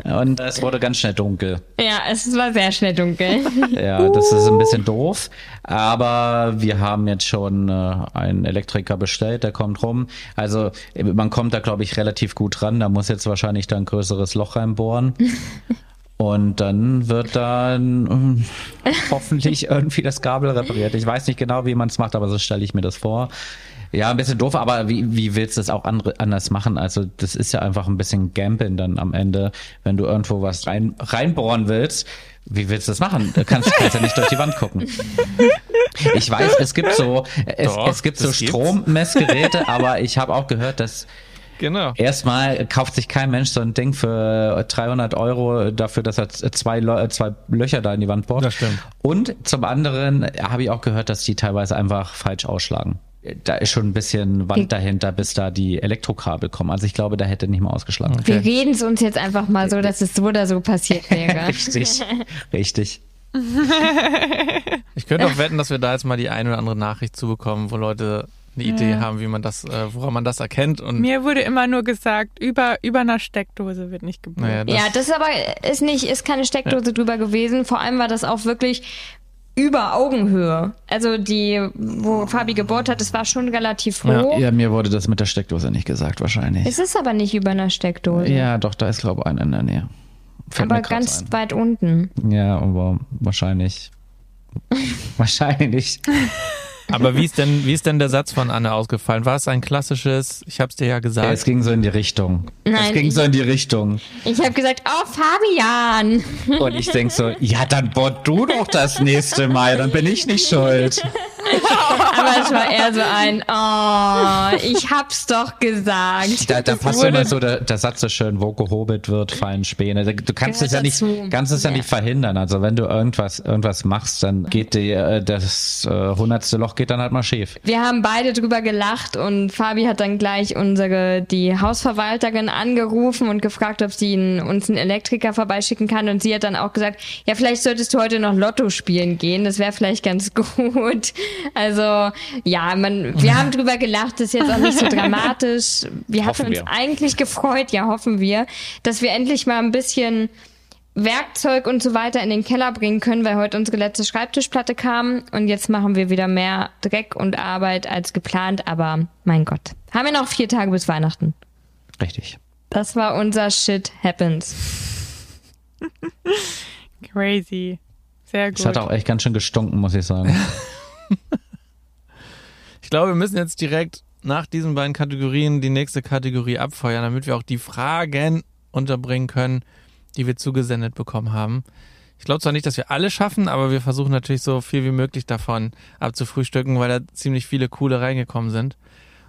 Und es wurde ganz schnell dunkel. Ja, es war sehr schnell dunkel. Ja, das ist ein bisschen doof. Aber wir haben jetzt schon äh, einen Elektriker bestellt, der kommt rum. Also man kommt da, glaube ich, relativ gut ran. Da muss jetzt wahrscheinlich da ein größeres Loch reinbohren. Und dann wird dann äh, hoffentlich irgendwie das Kabel repariert. Ich weiß nicht genau, wie man es macht, aber so stelle ich mir das vor. Ja, ein bisschen doof, aber wie, wie willst du das auch andere, anders machen? Also das ist ja einfach ein bisschen Gambeln dann am Ende, wenn du irgendwo was rein, reinbohren willst. Wie willst du das machen? Du kannst, kannst ja nicht durch die Wand gucken. Ich weiß, es gibt so, es, Doch, es gibt so das gibt's. Strommessgeräte, aber ich habe auch gehört, dass Genau. erstmal kauft sich kein Mensch so ein Ding für 300 Euro dafür, dass er zwei, zwei Löcher da in die Wand bohrt. Das stimmt. Und zum anderen habe ich auch gehört, dass die teilweise einfach falsch ausschlagen. Da ist schon ein bisschen Wand dahinter, bis da die Elektrokabel kommen. Also ich glaube, da hätte nicht mal ausgeschlagen. Wir reden es uns jetzt einfach mal so, dass es so oder so passiert wäre. Richtig, richtig. Ich könnte auch wetten, dass wir da jetzt mal die eine oder andere Nachricht zubekommen, wo Leute eine Idee haben, wie man das, äh, woran man das erkennt. Und Mir wurde immer nur gesagt, über, über einer Steckdose wird nicht gebohrt. naja, das, Ja, das ist aber ist nicht, ist keine Steckdose drüber gewesen. Vor allem war das auch wirklich über Augenhöhe. Also die, wo Fabi gebohrt hat, das war schon relativ hoch. Ja, mir wurde das mit der Steckdose nicht gesagt, wahrscheinlich. Es ist aber nicht über einer Steckdose. Ja, doch, da ist, glaube ich, einer in der Nähe. Fällt aber ganz ein. weit unten. Ja, aber wahrscheinlich. wahrscheinlich. Aber wie ist denn, wie ist denn der Satz von Anne ausgefallen? War es ein klassisches, ich hab's dir ja Ja, gesagt. es ging so in die Richtung. es Nein, ging ich- so in die Richtung. Ich habe gesagt, oh Fabian. Und ich denk so, ja, dann bohr du doch das nächste Mal, dann bin ich nicht schuld. Aber es war eher so ein, oh, ich hab's doch gesagt. Da, da passt immer so der, der Satz so schön, wo gehobelt wird, fallen Späne. Du kannst es ja nicht, kannst es ja, Ja. nicht verhindern. Also wenn du irgendwas, irgendwas machst, dann geht dir äh, das äh, hundertste Loch geht dann halt mal schief. Wir haben beide drüber gelacht und Fabi hat dann gleich unsere, die Hausverwalterin angerufen und gefragt, ob sie ihn, uns einen Elektriker vorbeischicken kann. Und sie hat dann auch gesagt, ja, vielleicht solltest du heute noch Lotto spielen gehen. Das wäre vielleicht ganz gut. Also, ja, man, wir haben drüber gelacht. Das ist jetzt auch nicht so dramatisch. Wir hatten Hoffen uns wir. eigentlich gefreut, ja, hoffen wir, dass wir endlich mal ein bisschen Werkzeug und so weiter in den Keller bringen können, weil heute unsere letzte Schreibtischplatte kam und jetzt machen wir wieder mehr Dreck und Arbeit als geplant, aber mein Gott. Haben wir noch vier Tage bis Weihnachten. Richtig. Das war unser Shit Happens. Crazy. Sehr gut. Es hat auch echt ganz schön gestunken, muss ich sagen. Ich glaube, wir müssen jetzt direkt nach diesen beiden Kategorien die nächste Kategorie abfeuern, damit wir auch die Fragen unterbringen können, die wir zugesendet bekommen haben. Ich glaube zwar nicht, dass wir alle schaffen, aber wir versuchen natürlich so viel wie möglich davon abzufrühstücken, weil da ziemlich viele coole reingekommen sind.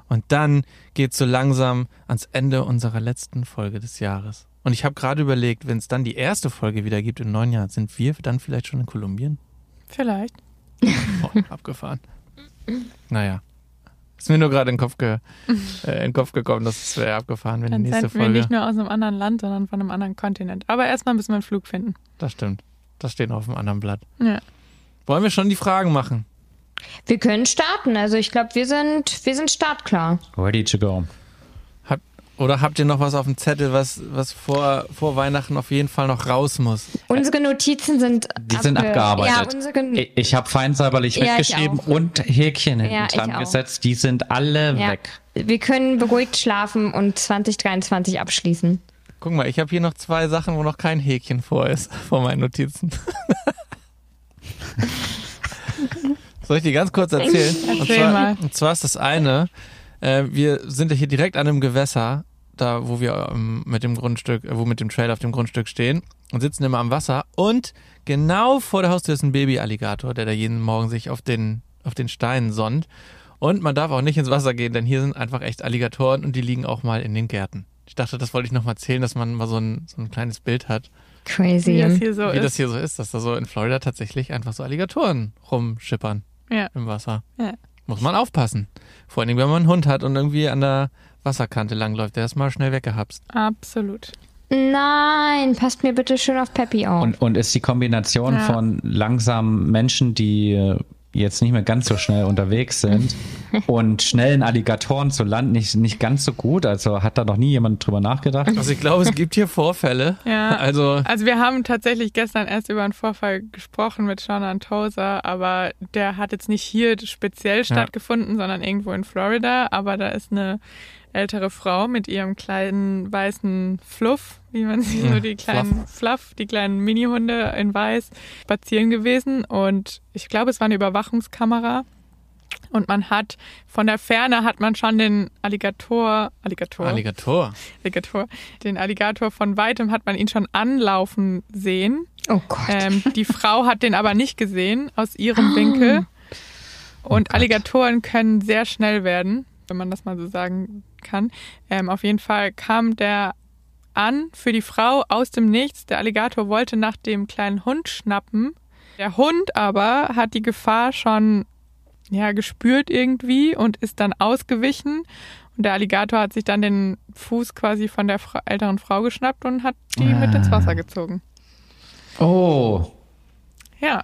Und dann geht's so langsam ans Ende unserer letzten Folge des Jahres. Und ich habe gerade überlegt, wenn es dann die erste Folge wieder gibt im neuen Jahr, sind wir dann vielleicht schon in Kolumbien? Vielleicht. Oh, abgefahren. Naja. Ist mir nur gerade in, den Kopf ge äh, in den Kopf gekommen, das wäre abgefahren, wenn Dann die nächste senden wir Folge. nicht nur aus einem anderen Land, sondern von einem anderen Kontinent. Aber erstmal müssen wir einen Flug finden. Das stimmt. Das steht auf dem anderen Blatt. Ja. Wollen wir schon die Fragen machen? Wir können starten. Also ich glaube, wir sind, wir sind startklar. Ready to go. Oder habt ihr noch was auf dem Zettel, was, was vor, vor Weihnachten auf jeden Fall noch raus muss? Unsere Notizen sind Die sind abgearbeitet. Ja, unsere, Ich, ich habe feinsäuberlich Ja, auch. und Häkchen hinten Ja, ich dran gesetzt. Die sind alle ja. weg. Wir können beruhigt schlafen und 2023 abschließen. Guck mal, ich habe hier noch zwei Sachen, wo noch kein Häkchen vor ist, vor meinen Notizen. Soll ich die ganz kurz erzählen? Und Erzähl zwar, mal. und zwar ist das eine, äh, wir sind ja hier direkt an einem Gewässer, da wo wir ähm, mit dem Grundstück, äh, wo mit dem Trail auf dem Grundstück stehen und sitzen immer am Wasser und genau vor der Haustür ist ein Baby-Alligator, der da jeden Morgen sich auf den, auf den Steinen sonnt. Und man darf auch nicht ins Wasser gehen, denn hier sind einfach echt Alligatoren und die liegen auch mal in den Gärten. Ich dachte, das wollte ich noch mal erzählen, dass man mal so ein, so ein kleines Bild hat, Crazy. Wie das hier so wie ist. das hier so ist, dass da so in Florida tatsächlich einfach so Alligatoren rumschippern Ja. im Wasser. Ja. Muss man aufpassen. Vor allen Dingen, wenn man einen Hund hat und irgendwie an der Wasserkante langläuft, der ist mal schnell weggehapst. Absolut. Nein, passt mir bitte schön auf Peppy auf. Und, und ist die Kombination Ja. von langsamen Menschen, die jetzt nicht mehr ganz so schnell unterwegs sind und schnellen Alligatoren zu Land nicht, nicht ganz so gut. Also hat da noch nie jemand drüber nachgedacht. Also ich glaube, es gibt hier Vorfälle. Ja. Also Also wir haben tatsächlich gestern erst über einen Vorfall gesprochen mit Sean Antosa, aber der hat jetzt nicht hier speziell stattgefunden, sondern irgendwo in Florida. Aber da ist eine ältere Frau mit ihrem kleinen weißen Fluff, wie man sie so Ja, die kleinen Fluff, die kleinen Minihunde in weiß spazieren gewesen und ich glaube, es war eine Überwachungskamera. Und man hat von der Ferne hat man schon den Alligator, Alligator, Alligator. Alligator, den Alligator von weitem hat man ihn schon anlaufen sehen. Oh Gott. Ähm, die Frau hat den aber nicht gesehen aus ihrem Winkel. Und Alligatoren können sehr schnell werden, wenn man das mal so sagen kann. Ähm, auf jeden Fall kam der an für die Frau aus dem Nichts. Der Alligator wollte nach dem kleinen Hund schnappen. Der Hund aber hat die Gefahr schon ja, gespürt irgendwie und ist dann ausgewichen. Und der Alligator hat sich dann den Fuß quasi von der Fra älteren Frau geschnappt und hat die mit ins Wasser gezogen. Oh, Ja,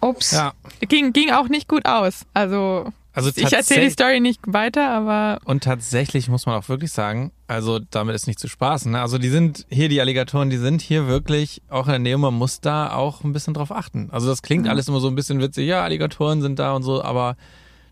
Ups. Ja. ging, ging auch nicht gut aus. Also, Also ich erzähle die Story nicht weiter, aber Und tatsächlich muss man auch wirklich sagen, also damit ist nicht zu spaßen. Ne? Also die sind hier, die Alligatoren, die sind hier wirklich auch in der Nähe. Man muss da auch ein bisschen drauf achten. Also das klingt alles immer so ein bisschen witzig. Ja, Alligatoren sind da und so, aber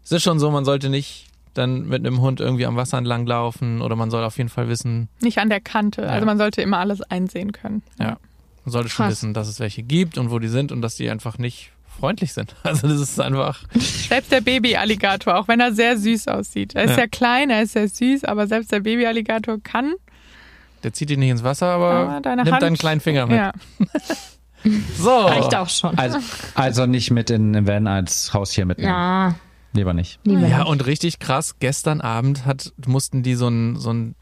es ist schon so, man sollte nicht dann mit einem Hund irgendwie am Wasser entlang laufen oder man soll auf jeden Fall wissen, nicht an der Kante. Ja. Also man sollte immer alles einsehen können. ja, man sollte schon Krass. wissen, dass es welche gibt und wo die sind und dass die einfach nicht freundlich sind. Also das ist einfach, Selbst der Baby-Alligator, auch wenn er sehr süß aussieht. Er ist Ja. sehr klein, er ist sehr süß, aber selbst der Baby-Alligator kann. der zieht dich nicht ins Wasser, aber Aber deine nimmt Hand- deinen kleinen Finger mit. Ja. So. Reicht auch schon. also, also nicht mit in den Van als Haustier mitnehmen. Ja, Lieber nicht. lieber Ja, nicht. und richtig krass, gestern Abend hat, mussten die so ein, so ein,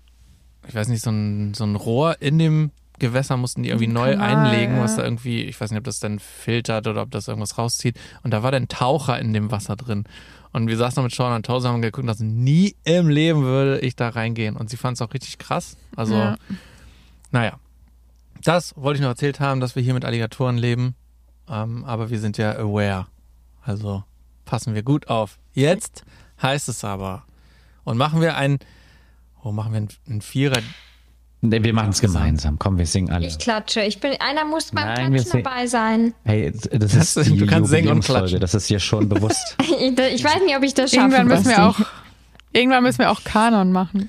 ich weiß nicht, so ein, so ein Rohr in dem Gewässer mussten die irgendwie neu Kanal, einlegen, was da irgendwie, ich weiß nicht, ob das dann filtert oder ob das irgendwas rauszieht. Und da war dann Taucher in dem Wasser drin. Und wir saßen da mit Sean und Tausend haben geguckt und dachten, nie im Leben würde ich da reingehen. Und sie fand es auch richtig krass. Also, Ja. naja. Das wollte ich noch erzählt haben, dass wir hier mit Alligatoren leben. Ähm, aber wir sind ja aware. Also passen wir gut auf. Jetzt heißt es aber. Und machen wir ein, oh, machen wir einen Vierer. Nee, wir machen es gemeinsam. Komm, wir singen alle. Ich klatsche. Ich bin, einer muss beim Nein, wir Klatschen dabei sein. Hey, das Das- ist die du kannst singen und klatschen. Das ist dir schon bewusst. Ich, ich weiß nicht, ob ich das schaffe. Irgendwann müssen wir auch, irgendwann müssen wir auch Kanon machen.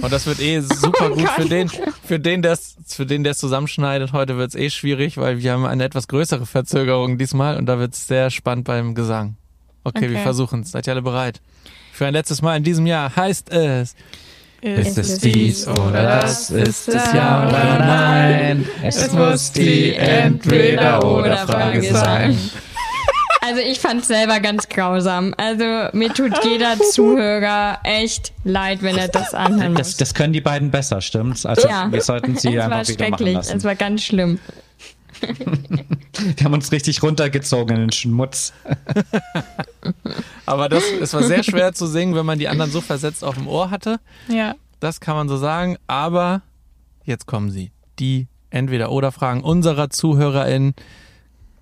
Und das wird eh super gut für den, für den, der es, für den, der es zusammenschneidet. Heute wird es eh schwierig, weil wir haben eine etwas größere Verzögerung diesmal und da wird es sehr spannend beim Gesang. Okay, wir Okay. versuchen es. Seid ihr alle bereit? Für ein letztes Mal in diesem Jahr heißt es. Ist es dies oder das? Ist es ja oder nein? Es muss die Entweder-oder-Frage sein. Also ich fand es selber ganz grausam. Also mir tut jeder Zuhörer echt leid, wenn er das muss. Das, das können die beiden besser, stimmt's? Also ja, wir sollten sie es war einfach wieder machen schrecklich. lassen. Es war ganz schlimm. Die haben uns richtig runtergezogen in den Schmutz. Aber das, es war sehr schwer zu singen, wenn man die anderen so versetzt auf dem Ohr hatte. Ja. Das kann man so sagen. Aber jetzt kommen sie. Die Entweder-Oder-Fragen unserer ZuhörerInnen.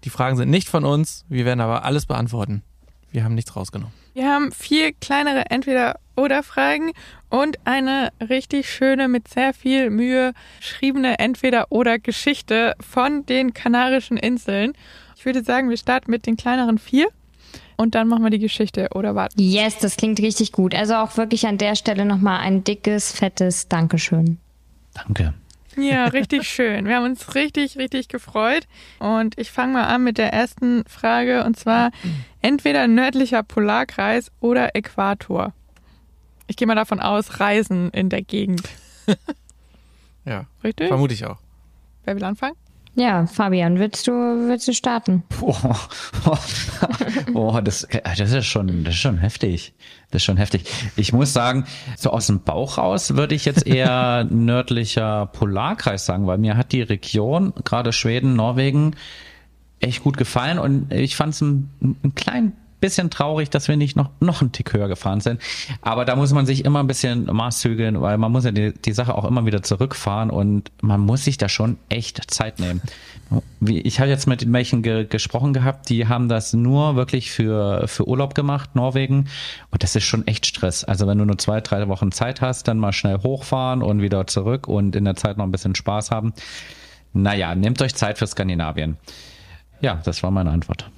Die Fragen sind nicht von uns. Wir werden aber alles beantworten. Wir haben nichts rausgenommen. Wir haben vier kleinere Entweder-Oder-Fragen und eine richtig schöne, mit sehr viel Mühe geschriebene Entweder-Oder-Geschichte von den Kanarischen Inseln. Ich würde sagen, wir starten mit den kleineren vier und dann machen wir die Geschichte. Oder warte. Yes, das klingt richtig gut. Also auch wirklich an der Stelle nochmal ein dickes, fettes Dankeschön. Danke. Ja, richtig schön. Wir haben uns richtig, richtig gefreut. Und ich fange mal an mit der ersten Frage und zwar entweder nördlicher Polarkreis oder Äquator. Ich gehe mal davon aus, Reisen in der Gegend. Ja, Richtig? vermute ich auch. Wer will anfangen? Ja, Fabian, willst du, willst du starten? Oh, oh das, das ist schon, das ist schon heftig. Das ist schon heftig. Ich muss sagen, so aus dem Bauch raus würde ich jetzt eher nördlicher Polarkreis sagen, weil mir hat die Region, gerade Schweden, Norwegen, echt gut gefallen und ich fand es ein, ein klein bisschen traurig, dass wir nicht noch, noch einen Tick höher gefahren sind. Aber da muss man sich immer ein bisschen maßzügeln, weil man muss ja die, die Sache auch immer wieder zurückfahren und man muss sich da schon echt Zeit nehmen. Wie, ich habe jetzt mit welchen ge gesprochen gehabt, die haben das nur wirklich für, für Urlaub gemacht, Norwegen. Und das ist schon echt Stress. Also wenn du nur zwei, drei Wochen Zeit hast, dann mal schnell hochfahren und wieder zurück und in der Zeit noch ein bisschen Spaß haben. Naja, nehmt euch Zeit für Skandinavien. Ja, das war meine Antwort.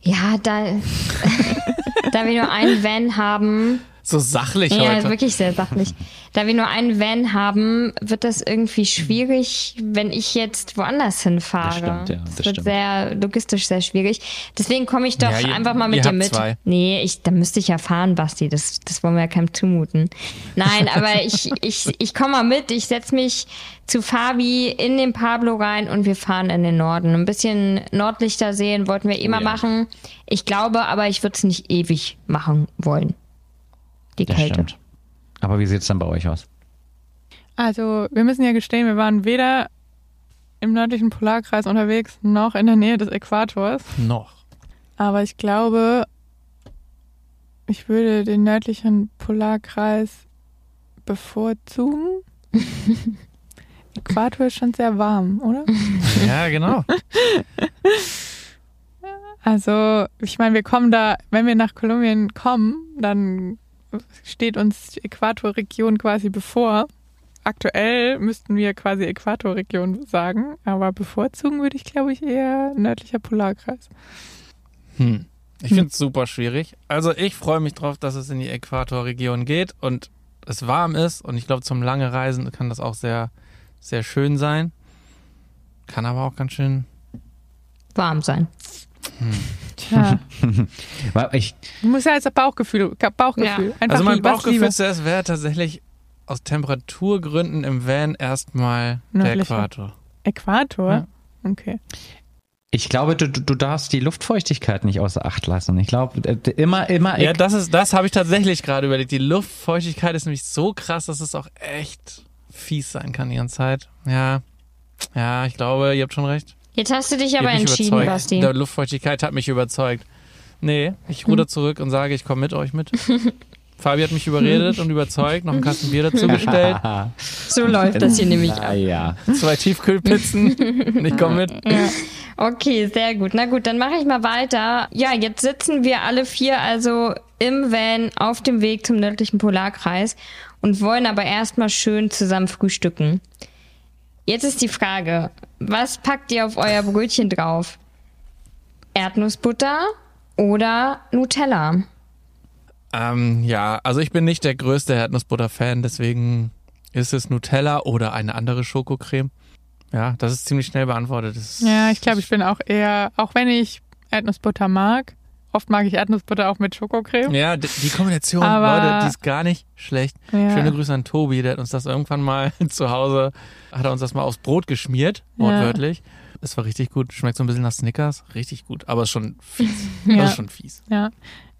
Ja, da, da wir nur einen Van haben, So sachlich Ja, heute. wirklich sehr sachlich. Da wir nur einen Van haben, wird das irgendwie schwierig, wenn ich jetzt woanders hinfahre. Das stimmt, ja, Das, das wird stimmt. sehr logistisch sehr schwierig. Deswegen komme ich doch Ja, ihr- einfach mal mit dir mit. zwei. Nee, ich, da müsste ich ja fahren, Basti. Das, das wollen wir ja keinem zumuten. Nein, aber ich, ich, ich komme mal mit. Ich setze mich zu Fabi in den Pablo rein und wir fahren in den Norden. Ein bisschen Nordlichter sehen wollten wir eh mal ja. machen. Ich glaube, aber ich würde es nicht ewig machen wollen. Die Das Kälte. stimmt. Aber wie sieht's dann bei euch aus? Also, wir müssen ja gestehen, wir waren weder im nördlichen Polarkreis unterwegs noch in der Nähe des Äquators. Noch. Aber ich glaube, ich würde den nördlichen Polarkreis bevorzugen. Äquator ist schon sehr warm, oder? Ja, genau. Also, ich meine, wir kommen da, wenn wir nach Kolumbien kommen, dann steht uns die Äquatorregion quasi bevor. Aktuell müssten wir quasi Äquatorregion sagen, aber bevorzugen würde ich, glaube ich, eher nördlicher Polarkreis. Hm. Ich finde es super schwierig. Also ich freue mich drauf, dass es in die Äquatorregion geht und es warm ist. Und ich glaube, zum lange Reisen kann das auch sehr, sehr schön sein. Kann aber auch ganz schön. Warm sein. Tja, Weil Ich, du musst ja jetzt Bauchgefühl, Bauchgefühl. Ja. Einfach also mein Bauchgefühl es wäre tatsächlich aus Temperaturgründen im Van erstmal der. Äquator. Äquator? Ja. Okay. ich glaube, du, du du darfst die Luftfeuchtigkeit nicht außer Acht lassen. Ich glaube, äh, immer, immer. Ja, das ist, das habe ich tatsächlich gerade überlegt. Die Luftfeuchtigkeit ist nämlich so krass, dass es auch echt fies sein kann die ganze Zeit. Ja. Ja, ich glaube, ihr habt schon recht. Jetzt hast du dich aber entschieden, überzeugt. Basti. Die Luftfeuchtigkeit hat mich überzeugt. Nee, ich ruder Hm. zurück und sage, ich komme mit euch mit. Fabi hat mich überredet und überzeugt, noch einen Kasten Bier dazu bestellt, So läuft das hier nämlich Ah, ab. ja. zwei Tiefkühlpizzen und ich komme mit. Okay, sehr gut. Na gut, dann mache ich mal weiter. Ja, jetzt sitzen wir alle vier also im Van auf dem Weg zum nördlichen Polarkreis und wollen aber erstmal schön zusammen frühstücken. Jetzt ist die Frage, was packt ihr auf euer Brötchen drauf? Erdnussbutter oder Nutella? Ähm, ja, also ich bin nicht der größte Erdnussbutter-Fan, deswegen ist es Nutella oder eine andere Schokocreme. Ja, das ist ziemlich schnell beantwortet. Ja, ich glaube, ich bin auch eher, auch wenn ich Erdnussbutter mag, oft mag ich Erdnussbutter auch mit Schokocreme. Ja, die Kombination, Aber- Leute, die ist gar nicht schlecht. Ja. Schöne Grüße an Tobi, der hat uns das irgendwann mal zu Hause, hat er uns das mal aufs Brot geschmiert, wortwörtlich. Es war richtig gut, schmeckt so ein bisschen nach Snickers, richtig gut, aber ist schon fies. Ja. Das ist schon fies. Ja.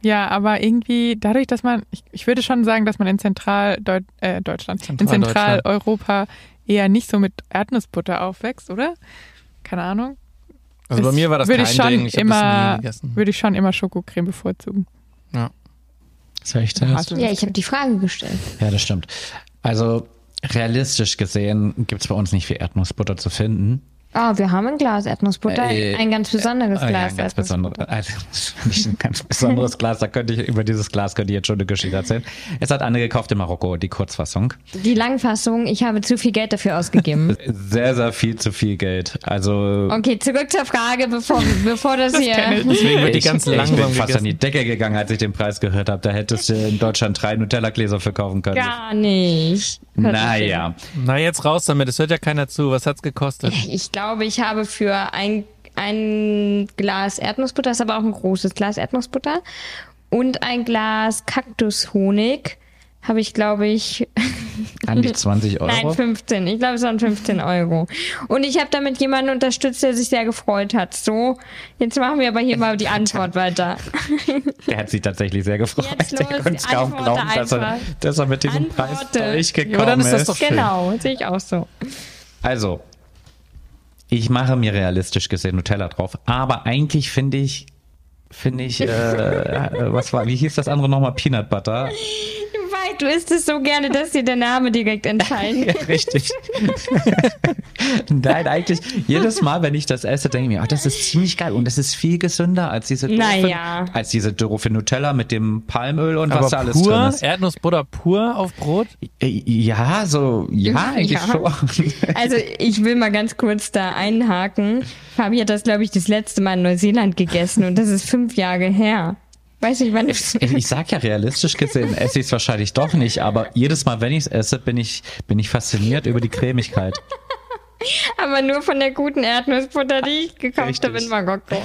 Ja, aber irgendwie dadurch, dass man, ich, ich würde schon sagen, dass man in äh, Deutschland, in Zentraldeutschland. Zentraleuropa eher nicht so mit Erdnussbutter aufwächst, oder? Keine Ahnung. Also bei Das mir war das würde kein ich schon Ding, ich immer, das nie gegessen. Würde ich schon immer Schokocreme bevorzugen. Soll ich das? Ja, ich habe die Frage gestellt. Ja, das stimmt. Also realistisch gesehen gibt's bei uns nicht viel Erdnussbutter zu finden. Ah, wir haben ein Glas Erdnussbutter, Äh, ein ganz besonderes ja, Glas ein ganz Erdnussbutter. besonderes, also, nicht ein ganz besonderes Glas. Da könnte ich über dieses Glas könnte ich jetzt schon eine Geschichte erzählen. Es hat Anne gekauft in Marokko, die Kurzfassung. Die Langfassung, ich habe zu viel Geld dafür ausgegeben. Sehr, sehr viel zu viel Geld. Also Okay, zurück zur Frage, bevor, bevor das, hier. Deswegen wird die ich, ganz ich langsam bin fast an die Decke gegangen, als ich den Preis gehört habe. Da hättest du in Deutschland drei Nutella-Gläser für kaufen können. Gar nicht. Naja, Na, jetzt raus damit, es hört ja keiner zu. Was hat's gekostet? Ich glaube, ich habe für ein, ein Glas Erdnussbutter, das ist aber auch ein großes Glas Erdnussbutter, und ein Glas Kaktushonig habe ich, glaube ich, an die 20 Euro. nein, 15. Ich glaube, es waren 15 Euro. Und ich habe damit jemanden unterstützt, der sich sehr gefreut hat. So, jetzt machen wir aber hier mal die Antwort weiter. Der hat sich tatsächlich sehr gefreut. Jetzt Der los, konnte es kaum glauben, dass er, dass er mit diesem Preis Antworte. durchgekommen Ja, dann ist das doch schön. Genau, sehe ich auch so. Also, ich mache mir realistisch gesehen Nutella drauf, aber eigentlich finde ich, finde ich, äh, äh, was war, wie hieß das andere nochmal? Peanut Butter. Du weißt, du isst es so gerne, dass dir der Name direkt entfallen. Ja, richtig. Nein, eigentlich jedes Mal, wenn ich das esse, denke ich mir, ah, das ist ziemlich geil und das ist viel gesünder als diese doofe, Naja. als diese doofe Nutella mit dem Palmöl und was Aber da alles drin pur, ist. Erdnussbutter pur auf Brot? Äh, Ja, so, ja, eigentlich Ja. schon. Also ich will mal ganz kurz da einhaken. Fabi hat das, glaube ich, das letzte Mal in Neuseeland gegessen und das ist fünf Jahre her. Weiß nicht, wann du Ich sag ja, realistisch gesehen esse ich es wahrscheinlich doch nicht, aber jedes Mal, wenn ich es esse, bin ich, bin ich fasziniert über die Cremigkeit. Aber nur von der guten Erdnussbutter, die ich gekauft habe in. Marokko.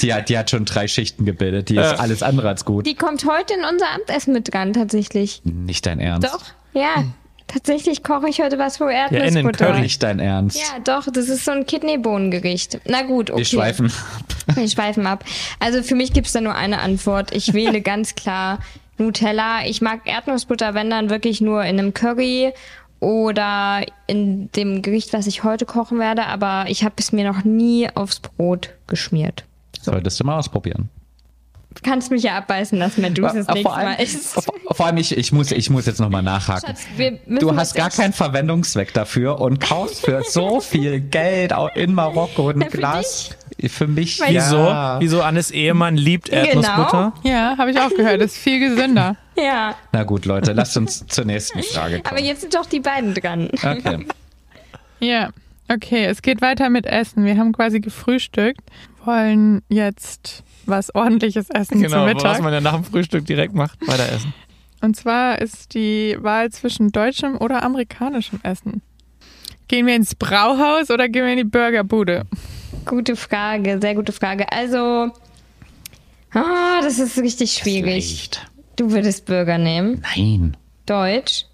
Die hat, die hat schon drei Schichten gebildet, die ist Ja. alles andere als gut. Die kommt heute in unser Abendessen mit dran, tatsächlich. Nicht dein Ernst. Doch, ja. Tatsächlich koche ich heute was für in den Erdnussbutter. Curry. Dein Ernst. Ja, doch, das ist so ein Kidneybohnengericht. Na gut, okay. Wir schweifen. Wir schweifen ab. Also für mich gibt's da nur eine Antwort. Ich wähle ganz klar Nutella. Ich mag Erdnussbutter, wenn dann wirklich nur in einem Curry oder in dem Gericht, was ich heute kochen werde. Aber ich habe es mir noch nie aufs Brot geschmiert. Solltest du mal ausprobieren. Du kannst mich ja abbeißen lassen, wenn du es das Vor nächste allem, Mal isst. vor, vor allem ich, ich, muss, ich muss jetzt nochmal nachhaken. Schatz, Du hast gar keinen Verwendungszweck dafür und kaufst für so viel Geld auch in Marokko ein für Glas. Für mich, Weil- Wieso? ja. Wieso Annes Ehemann liebt Genau. Erdnussbutter? Ja, habe ich auch gehört. Das ist viel gesünder. Ja, Na gut, Leute, lasst uns zur nächsten Frage aber kommen. jetzt sind doch die beiden dran. Okay. Ja, okay, es geht weiter mit Essen. Wir haben quasi gefrühstückt, wollen jetzt was ordentliches essen Genau, zum was Mittag. man ja nach dem Frühstück direkt macht. Weiter essen. Und zwar ist die Wahl zwischen deutschem oder amerikanischem Essen. Gehen wir ins Brauhaus oder gehen wir in die Burgerbude? Gute Frage, sehr gute Frage. Also, ah, das ist richtig schwierig. Riecht. Du würdest Burger nehmen. Nein. Deutsch.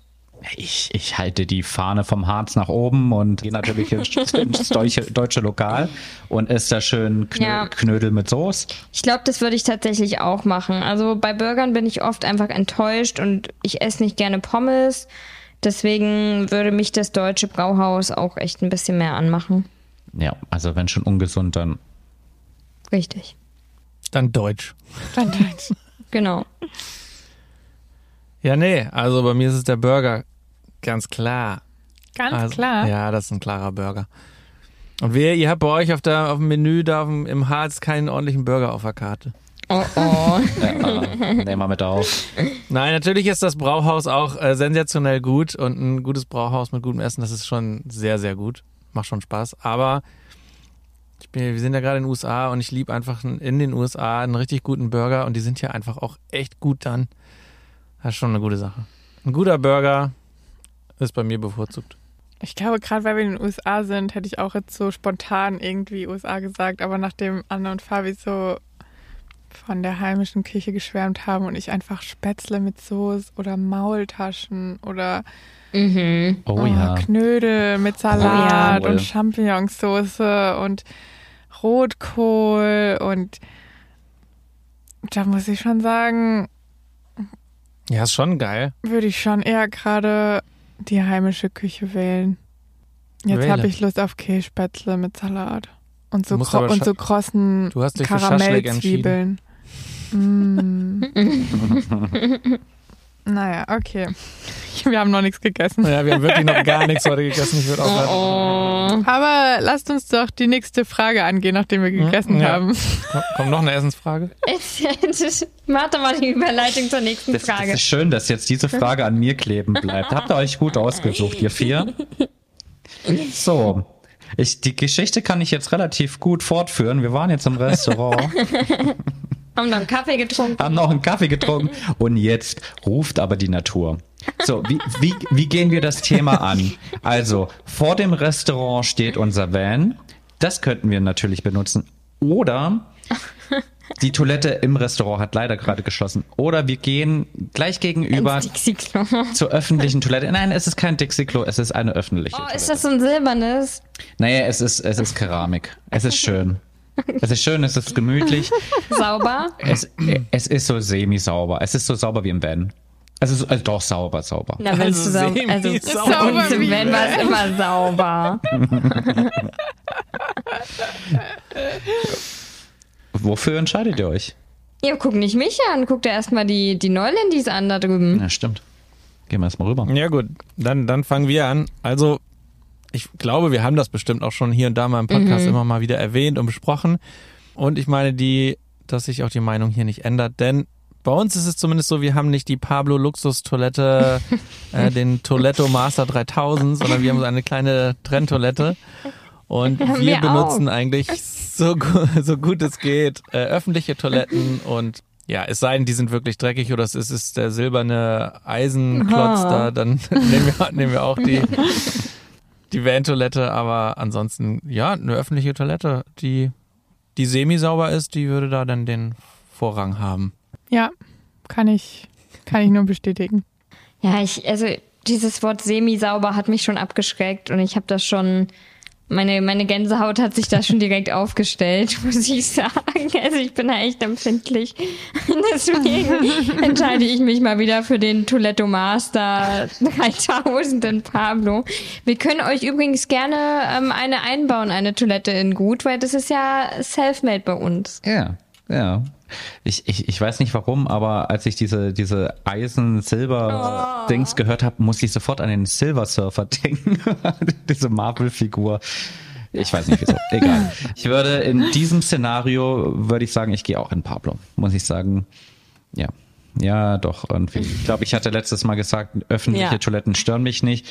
Ich, ich halte die Fahne vom Harz nach oben und gehe natürlich ins, ins deutsche, deutsche Lokal und esse da schön Knö Ja. Knödel mit Soße. Ich glaube, das würde ich tatsächlich auch machen. Also bei Burgern bin ich oft einfach enttäuscht und ich esse nicht gerne Pommes. Deswegen würde mich das deutsche Brauhaus auch echt ein bisschen mehr anmachen. Ja, also wenn schon ungesund, dann Richtig. Dann Deutsch. Dann Deutsch. Genau. Ja, nee, also bei mir ist es der Burger. Ganz klar. Ganz also, klar. Ja, das ist ein klarer Burger. Und wer, ihr habt bei euch auf, der, auf dem Menü da auf dem, im Harz keinen ordentlichen Burger auf der Karte. Oh oh. ja, nehmen wir mit auf. Nein, natürlich ist das Brauhaus auch äh, sensationell gut und ein gutes Brauhaus mit gutem Essen, das ist schon sehr, sehr gut. Macht schon Spaß. Aber ich bin, wir sind ja gerade in den USA und ich liebe einfach in den USA einen richtig guten Burger und die sind hier einfach auch echt gut dann. Das ist schon eine gute Sache. Ein guter Burger ist bei mir bevorzugt. Ich glaube, gerade weil wir in den USA sind, hätte ich auch jetzt so spontan irgendwie USA gesagt. Aber nachdem Anne und Fabi so von der heimischen Küche geschwärmt haben und ich einfach Spätzle mit Soße oder Maultaschen oder mhm. Oh, ja. Knödel mit Salat Oh ja. und Champignonsauce und Rotkohl und da muss ich schon sagen, Ja, ist schon geil. würde ich schon eher gerade die heimische Küche wählen. Jetzt habe ich Lust auf Kässpätzle mit Salat und so, und so krossen Karamellzwiebeln. Mm. naja, okay. Wir haben noch nichts gegessen. Ja, wir haben wirklich noch gar nichts heute gegessen. Ich würde auch sagen, Oh. Aber lasst uns doch die nächste Frage angehen, nachdem wir gegessen Ja. haben. Komm- kommt noch eine Essensfrage? Mach doch mal die Überleitung zur nächsten Das, das Frage. ist schön, dass jetzt diese Frage an mir kleben bleibt. Habt ihr euch gut ausgesucht, ihr vier? So. Ich, die Geschichte kann ich jetzt relativ gut fortführen. Wir waren jetzt im Restaurant, Haben noch einen Kaffee getrunken. haben noch einen Kaffee getrunken und jetzt ruft aber die Natur. So, wie, wie, wie gehen wir das Thema an? Also, vor dem Restaurant steht unser Van. Das könnten wir natürlich benutzen. Oder die Toilette im Restaurant hat leider gerade geschlossen. Oder wir gehen gleich gegenüber zur öffentlichen Toilette. Nein, es ist kein Dixie-Klo, es ist eine öffentliche Oh, Toilette. ist das so ein silbernes? Naja, es ist, es ist Keramik. Es ist schön. Es ist schön, es ist gemütlich. Sauber? Es, es ist so semi-sauber. Es ist so sauber wie im Van. Es ist also doch sauber, sauber. Na, wenn Also du sauber. Also, semi-sauber bei uns im Van war es immer sauber. Wofür entscheidet ihr euch? Ja, guck nicht mich an. Guck dir erstmal die, die Neulandis an da drüben. Ja, stimmt. Gehen wir erstmal rüber. Ja gut, dann, dann fangen wir an. Also ich glaube, wir haben das bestimmt auch schon hier und da mal im Podcast immer mal wieder erwähnt und besprochen. Und ich meine, die, dass sich auch die Meinung hier nicht ändert, denn bei uns ist es zumindest so, wir haben nicht die Pablo Luxus Toilette, äh, den Toiletto Master 3000, sondern wir haben so eine kleine Trenntoilette. Und wir wir benutzen auch. eigentlich so, so gut es geht äh, öffentliche Toiletten und ja, es sei denn, die sind wirklich dreckig oder es ist, der silberne Eisenklotz Aha. da, dann nehmen wir, nehmen wir auch die, die Van-Toilette. Aber ansonsten, ja, eine öffentliche Toilette, die, die semi-sauber ist, die würde da dann den Vorrang haben. Ja, kann ich, kann ich nur bestätigen. Ja, ich, also dieses Wort semi-sauber hat mich schon abgeschreckt und ich habe das schon, meine, meine Gänsehaut hat sich da schon direkt aufgestellt, muss ich sagen. Also ich bin da echt empfindlich. Deswegen entscheide ich mich mal wieder für den Toiletto Master 3000 in Pablo. Wir können euch übrigens gerne ähm, eine einbauen, eine Toilette in Gut, weil das ist ja self-made bei uns. Ja, ja. Ich, ich, ich weiß nicht warum, aber als ich diese, diese Eisen-Silber-Dings gehört habe, musste ich sofort an den Silver Surfer denken. diese Marvel-Figur. Ich weiß nicht wieso. Egal. Ich würde in diesem Szenario, würde ich sagen, ich gehe auch in Pablo. Muss ich sagen. Ja. Ja, doch, irgendwie. Ich glaube, ich hatte letztes Mal gesagt, öffentliche Ja. Toiletten stören mich nicht.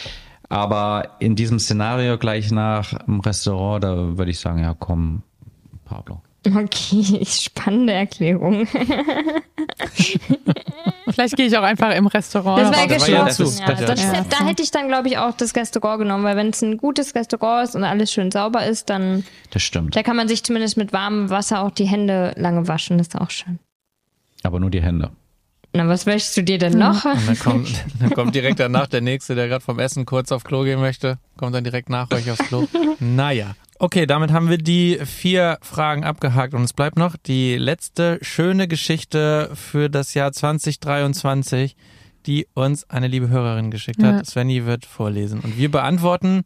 Aber in diesem Szenario gleich nach im Restaurant, da würde ich sagen, ja, komm, Pablo. Okay, spannende Erklärung. Vielleicht gehe ich auch einfach im Restaurant. Das wäre ja. Ja, ja. Da hätte ich dann, glaube ich, auch das Restaurant genommen, weil wenn es ein gutes Restaurant ist und alles schön sauber ist, dann Das stimmt. da kann man sich zumindest mit warmem Wasser auch die Hände lange waschen. Das ist auch schön. Aber nur die Hände. Na, was wäschst du dir denn noch? Und dann kommt, dann kommt direkt danach der Nächste, der gerade vom Essen kurz auf Klo gehen möchte, kommt dann direkt nach euch aufs Klo. Naja. Okay, damit haben wir die vier Fragen abgehakt und es bleibt noch die letzte schöne Geschichte für das Jahr 2023, die uns eine liebe Hörerin geschickt hat. Ja. Svenny wird vorlesen und wir beantworten,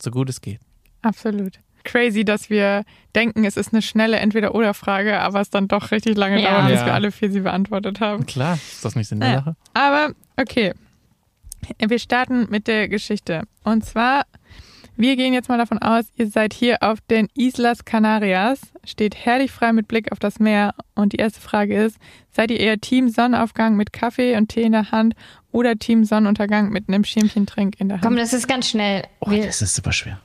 so gut es geht. Absolut. Crazy, dass wir denken, es ist eine schnelle Entweder-Oder-Frage, aber es dann doch richtig lange Ja. dauert, bis Ja. wir alle vier sie beantwortet haben. Klar, ist das nicht Sinn der. Sache? Aber okay. Wir starten mit der Geschichte. Und zwar, wir gehen jetzt mal davon aus, ihr seid hier auf den Islas Canarias, steht herrlich frei mit Blick auf das Meer. Und die erste Frage ist, seid ihr eher Team Sonnenaufgang mit Kaffee und Tee in der Hand oder Team Sonnenuntergang mit einem Schirmchentrink in der Hand? Komm, das ist ganz schnell. Oh, Wir, das ist super schwer.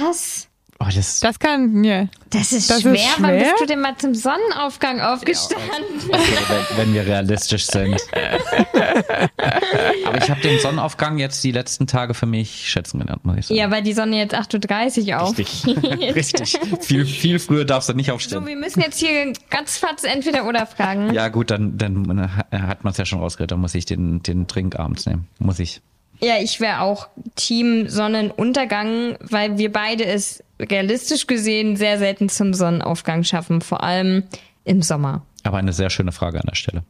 was? Oh, das, das kann, ja. Das ist Das ist schwer. Wann schwer? bist du denn mal zum Sonnenaufgang aufgestanden? wenn, wenn wir realistisch sind. Aber ich habe den Sonnenaufgang jetzt die letzten Tage für mich schätzen gelernt, muss ich sagen. Ja, weil die Sonne jetzt 8.30 Uhr aufgeht. Richtig. Viel, viel früher darfst du nicht So, aufstehen. wir müssen jetzt hier ganz fatz entweder oder fragen. Ja, gut, dann, dann hat man es ja schon rausgehört. Dann muss ich den, den Trink abends nehmen. Muss ich. Ja, ich wäre auch Team Sonnenuntergang, weil wir beide es realistisch gesehen sehr selten zum Sonnenaufgang schaffen, vor allem im Sommer. Aber eine sehr schöne Frage an der Stelle.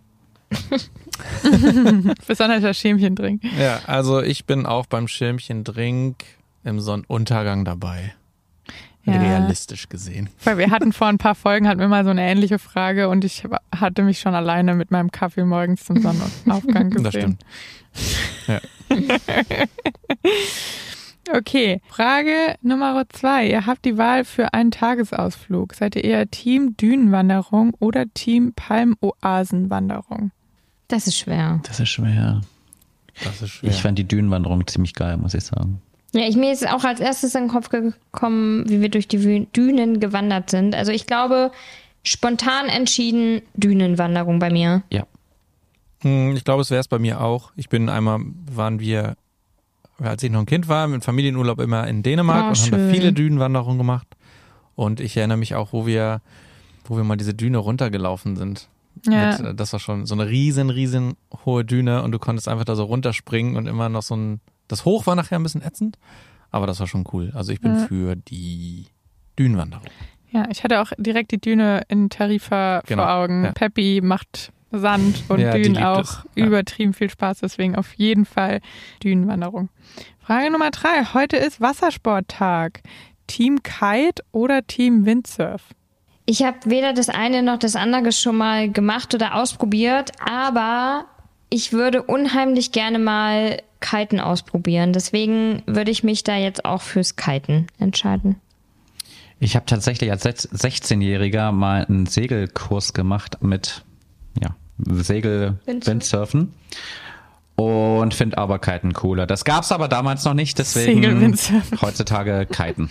Besonders das Schirmchendrink. Ja, also ich bin auch beim Schirmchendrink im Sonnenuntergang dabei. Ja. Realistisch gesehen. Weil wir hatten vor ein paar Folgen, hatten wir mal so eine ähnliche Frage und ich hatte mich schon alleine mit meinem Kaffee morgens zum Sonnenaufgang gesehen. Das stimmt. Ja. Okay, Frage Nummer zwei. Ihr habt die Wahl für einen Tagesausflug. Seid ihr eher Team Dünenwanderung oder Team Palmoasenwanderung? Das ist schwer. Das ist schwer. Das ist schwer. Ich fand die Dünenwanderung ziemlich geil, muss ich sagen. Ja, ich mir ist auch als erstes in den Kopf gekommen, wie wir durch die Dünen gewandert sind. Also ich glaube, spontan entschieden Dünenwanderung bei mir. Ja. Hm, Ich glaube, es wäre es bei mir auch. Ich bin einmal, waren wir, als ich noch ein Kind war, mit Familienurlaub immer in Dänemark Oh, und haben da schön. viele Dünenwanderungen gemacht. Und ich erinnere mich auch, wo wir, wo wir mal diese Düne runtergelaufen sind. Ja. Mit, äh, das war schon so eine riesen, riesen hohe Düne und du konntest einfach da so runterspringen und immer noch so ein, das Hoch war nachher ein bisschen ätzend, aber das war schon cool. Also ich bin Ja. für die Dünenwanderung. Ja, ich hatte auch direkt die Düne in Tarifa Genau, vor Augen. ja. Peppi macht Sand und Ja, Dünen auch ja. übertrieben viel Spaß, deswegen auf jeden Fall Dünenwanderung. Frage Nummer drei. Heute ist Wassersporttag. Team Kite oder Team Windsurf? Ich habe weder das eine noch das andere schon mal gemacht oder ausprobiert, aber ich würde unheimlich gerne mal Kiten ausprobieren. Deswegen würde ich mich da jetzt auch fürs Kiten entscheiden. Ich habe tatsächlich als Sech- 16-Jähriger mal einen Segelkurs gemacht mit Segel Windsurfen. Und finde aber Kiten cooler. Das gab's aber damals noch nicht, deswegen Segel-Windsurfen. heutzutage Kiten.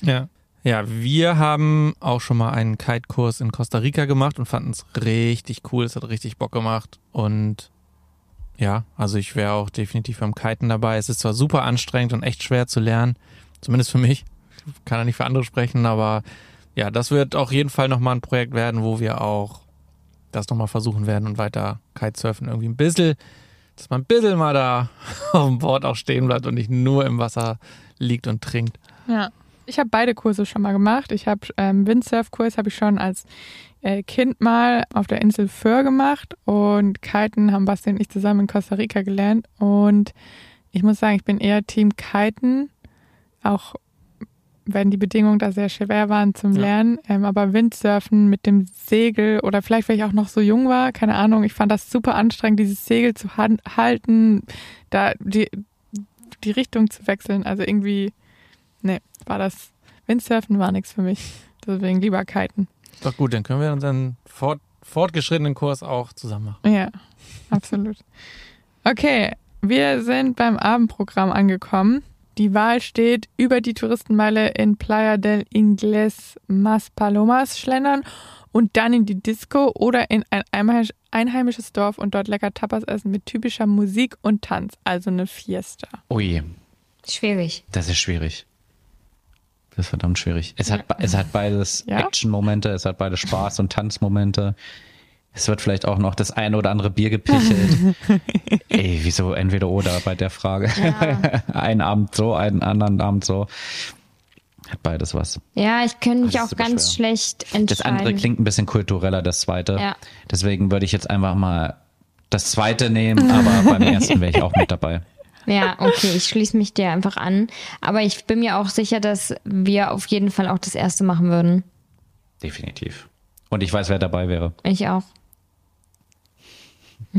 Ja. Ja, wir haben auch schon mal einen Kite-Kurs in Costa Rica gemacht und fanden es richtig cool. Es hat richtig Bock gemacht. Und ja, also ich wäre auch definitiv beim Kiten dabei. Es ist zwar super anstrengend und echt schwer zu lernen, zumindest für mich. Ich kann ja nicht für andere sprechen, aber ja, das wird auf jeden Fall nochmal ein Projekt werden, wo wir auch das nochmal versuchen werden und weiter Kitesurfen irgendwie ein bisschen, dass man ein bisschen mal da auf dem Board auch stehen bleibt und nicht nur im Wasser liegt und trinkt. Ja. Ich habe beide Kurse schon mal gemacht. Ich habe ähm, Windsurf-Kurs habe ich schon als äh, Kind mal auf der Insel Föhr gemacht und Kiten haben Basti und ich zusammen in Costa Rica gelernt. Und ich muss sagen, ich bin eher Team Kiten, auch wenn die Bedingungen da sehr schwer waren zum Ja. Lernen. Ähm, aber Windsurfen mit dem Segel oder vielleicht, weil ich auch noch so jung war, keine Ahnung, ich fand das super anstrengend, dieses Segel zu halten, da die, die Richtung zu wechseln. Also irgendwie, nee, war das Windsurfen war nichts für mich. Deswegen lieber kiten. Doch gut, dann können wir unseren fort, fortgeschrittenen Kurs auch zusammen machen. Ja, absolut. Okay, wir sind beim Abendprogramm angekommen. Die Wahl steht über die Touristenmeile in Playa del Ingles Mas Palomas schlendern und dann in die Disco oder in ein einheimisch- einheimisches Dorf und dort lecker Tapas essen mit typischer Musik und Tanz, also eine Fiesta. Ui, Schwierig. das ist schwierig. Das ist verdammt schwierig. Es hat, es hat beides Ja? Action-Momente, es hat beide Spaß- und Tanzmomente. Es wird vielleicht auch noch das eine oder andere Bier gepichelt. Ey, wieso entweder oder bei der Frage? einen Abend so, einen anderen Abend so. Hat beides was. Ja, ich könnte mich auch ganz schwer. schlecht entscheiden. Das andere klingt ein bisschen kultureller, das zweite. Ja. Deswegen würde ich jetzt einfach mal das zweite nehmen, aber beim ersten wäre ich auch mit dabei. Ja, okay, ich schließe mich dir einfach an. Aber ich bin mir auch sicher, dass wir auf jeden Fall auch das erste machen würden. Definitiv. Und ich weiß, wer dabei wäre. Ich auch.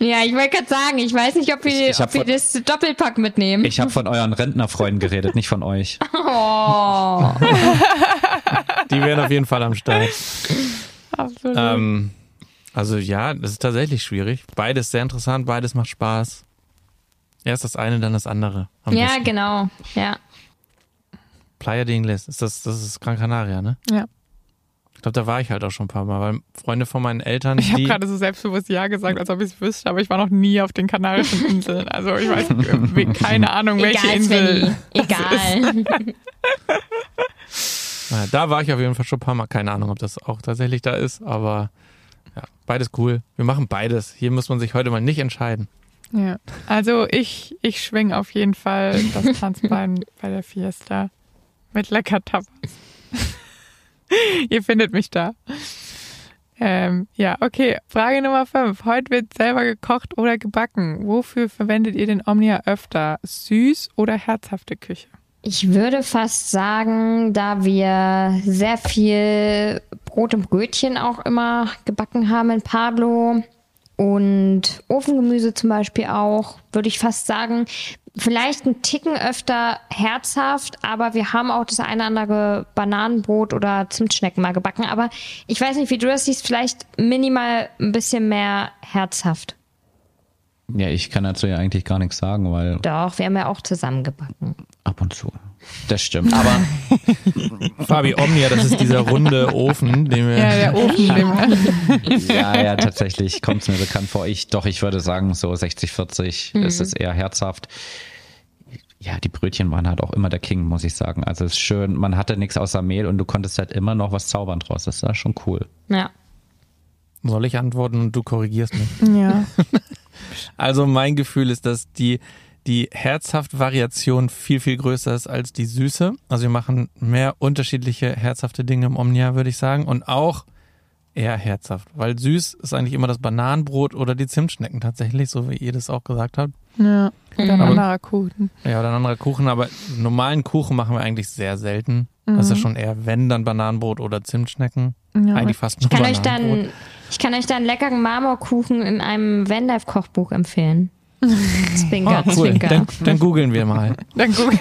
Ja, ich wollte gerade sagen, ich weiß nicht, ob wir, Ich- ich ob wir von- das Doppelpack mitnehmen. Ich habe von euren Rentnerfreunden geredet, nicht von euch. oh. Die wären auf jeden Fall am Start. Absolut. Ähm, also ja, das ist tatsächlich schwierig. Beides sehr interessant, beides macht Spaß. Erst das eine, dann das andere. Ja, besten. genau. Ja. Playa de Ingles, ist das, das ist Gran Canaria, ne? Ja. Ich glaube, da war ich halt auch schon ein paar Mal, weil Freunde von meinen Eltern, Ich habe gerade so selbstbewusst Ja gesagt, als ob ich es wüsste, aber ich war noch nie auf den Kanarischen Inseln. Also ich weiß keine Ahnung, welche Egal, Insel. Egal. Ja, da war ich auf jeden Fall schon ein paar Mal. Keine Ahnung, ob das auch tatsächlich da ist, aber ja, beides cool. Wir machen beides. Hier muss man sich heute mal nicht entscheiden. Ja. Also ich, ich schwing auf jeden Fall das Tanzbein bei der Fiesta mit lecker Tapas. Ihr findet mich da. Ähm, ja, okay. Frage Nummer 5. Heute wird selber gekocht oder gebacken. Wofür verwendet ihr den Omnia öfter? Süß oder herzhafte Küche? Ich würde fast sagen, da wir sehr viel Brot und Brötchen auch immer gebacken haben in Pablo und Ofengemüse zum Beispiel auch, würde ich fast sagen, vielleicht ein Ticken öfter herzhaft, aber wir haben auch das eine oder andere Bananenbrot oder Zimtschnecken mal gebacken. Aber ich weiß nicht, wie du das siehst, vielleicht minimal ein bisschen mehr herzhaft. Ja, ich kann dazu ja eigentlich gar nichts sagen, weil Doch, wir haben ja auch zusammen gebacken. ab und zu. Das stimmt. Aber Fabi Omnia, das ist dieser runde Ofen, den wir. Ja, der Ofen. den wir- ja, ja, tatsächlich kommt es mir bekannt vor. Ich, doch, ich würde sagen, so 60, 40 ist es eher herzhaft. Ja, die Brötchen waren halt auch immer der King, muss ich sagen. Also es ist schön, man hatte nichts außer Mehl und du konntest halt immer noch was zaubern draus. Das war schon cool. Ja. Soll ich antworten und du korrigierst mich? ja. Also mein Gefühl ist, dass die, die Herzhaft-Variation viel, viel größer ist als die Süße. Also wir machen mehr unterschiedliche herzhafte Dinge im Omnia, würde ich sagen. Und auch eher herzhaft. Weil süß ist eigentlich immer das Bananenbrot oder die Zimtschnecken tatsächlich, so wie ihr das auch gesagt habt. ja. Oder ein Mhm. anderer Kuchen. Ja, oder ein anderer Kuchen, aber normalen Kuchen machen wir eigentlich sehr selten. Das ist ja schon eher, wenn, dann Bananenbrot oder Zimtschnecken. Ja. Eigentlich fast nur Ich kann euch Bananenbrot. dann, ich kann euch dann leckeren Marmorkuchen in einem Vanlife-Kochbuch empfehlen. Zwinker, Oh, cool. Zwinker. Dann, dann googeln wir mal. Dann guck.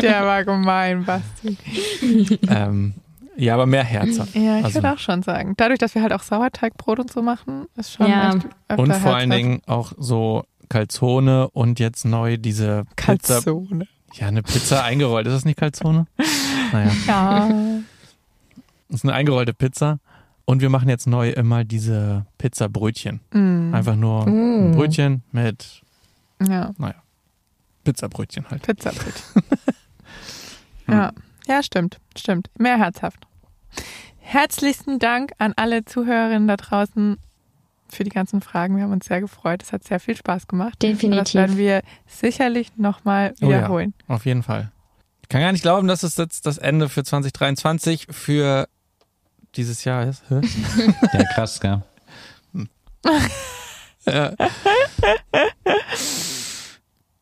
Der war gemein, Basti. ähm, ja, aber mehr herzhaft. Ja, ich Also- würde auch schon sagen. Dadurch, dass wir halt auch Sauerteigbrot und so machen, ist schon Ja. echt öfter Und vor allen herzhaft. Dingen auch so Calzone und jetzt neu diese Pizza. Calzone. Ja, eine Pizza eingerollt. Ist das nicht Calzone? Naja, Ja. das ist eine eingerollte Pizza. Und wir machen jetzt neu immer diese Pizzabrötchen. Mm. Einfach nur ein Brötchen mit, ja. naja, Pizzabrötchen halt. Pizzabrot. ja. ja, stimmt, stimmt. Mehr herzhaft. Herzlichsten Dank an alle Zuhörerinnen da draußen für die ganzen Fragen. Wir haben uns sehr gefreut. Es hat sehr viel Spaß gemacht. Und das Definitiv. werden wir sicherlich nochmal Oh ja. wiederholen. Auf jeden Fall. Ich kann gar nicht glauben, dass es jetzt das Ende für 2023 für dieses Jahr ist. Ja, krass, gell?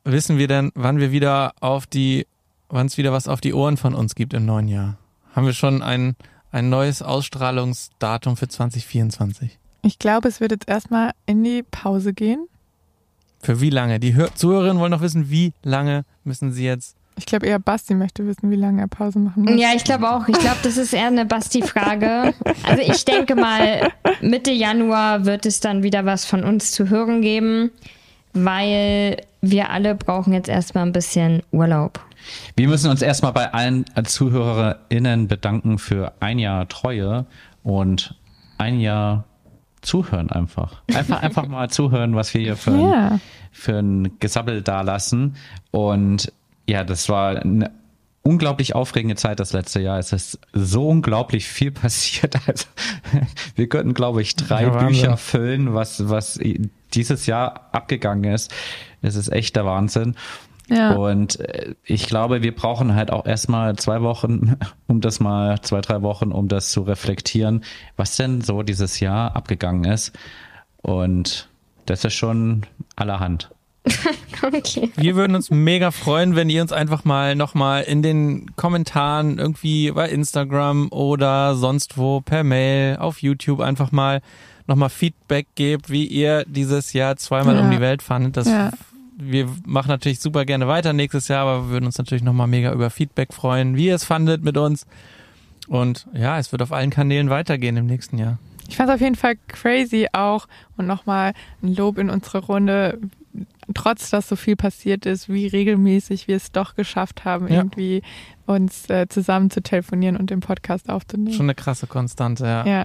Wissen wir denn, wann wir wieder auf die, wann es wieder was auf die Ohren von uns gibt im neuen Jahr? Haben wir schon ein, ein neues Ausstrahlungsdatum für 2024? Ich glaube, es wird jetzt erstmal in die Pause gehen. Für wie lange? Die Hör Zuhörerinnen wollen noch wissen, wie lange müssen sie jetzt. Ich glaube eher Basti möchte wissen, wie lange er Pause machen muss. Ja, ich glaube auch. Ich glaube, das ist eher eine Basti-Frage. Also ich denke mal, Mitte Januar wird es dann wieder was von uns zu hören geben, weil wir alle brauchen jetzt erstmal ein bisschen Urlaub. Wir müssen uns erstmal bei allen ZuhörerInnen bedanken für ein Jahr Treue und ein Jahr Zuhören einfach. Einfach, einfach mal zuhören, was wir hier für, Ja. ein, für ein Gesabbel da lassen. Und ja, das war eine unglaublich aufregende Zeit das letzte Jahr. Es ist so unglaublich viel passiert. Also, wir könnten, glaube ich, drei Ja. Bücher füllen, was, was dieses Jahr abgegangen ist. Es ist echt der Wahnsinn. Ja. Und äh, ich glaube, wir brauchen halt auch erstmal zwei Wochen, um das mal, zwei, drei Wochen, um das zu reflektieren, was denn so dieses Jahr abgegangen ist. Und das ist schon allerhand. Okay. Wir würden uns mega freuen, wenn ihr uns einfach mal nochmal in den Kommentaren irgendwie bei Instagram oder sonst wo per Mail auf YouTube einfach mal nochmal Feedback gebt, wie ihr dieses Jahr zweimal Ja. um die Welt fandet. Das Ja. wir machen natürlich super gerne weiter nächstes Jahr, aber wir würden uns natürlich nochmal mega über Feedback freuen, wie ihr es fandet mit uns. Und ja, es wird auf allen Kanälen weitergehen im nächsten Jahr. Ich fand es auf jeden Fall crazy auch und nochmal ein Lob in unsere Runde, trotz dass so viel passiert ist, wie regelmäßig wir es doch geschafft haben, Ja. irgendwie uns äh, zusammen zu telefonieren und den Podcast aufzunehmen. Schon eine krasse Konstante, ja. ja.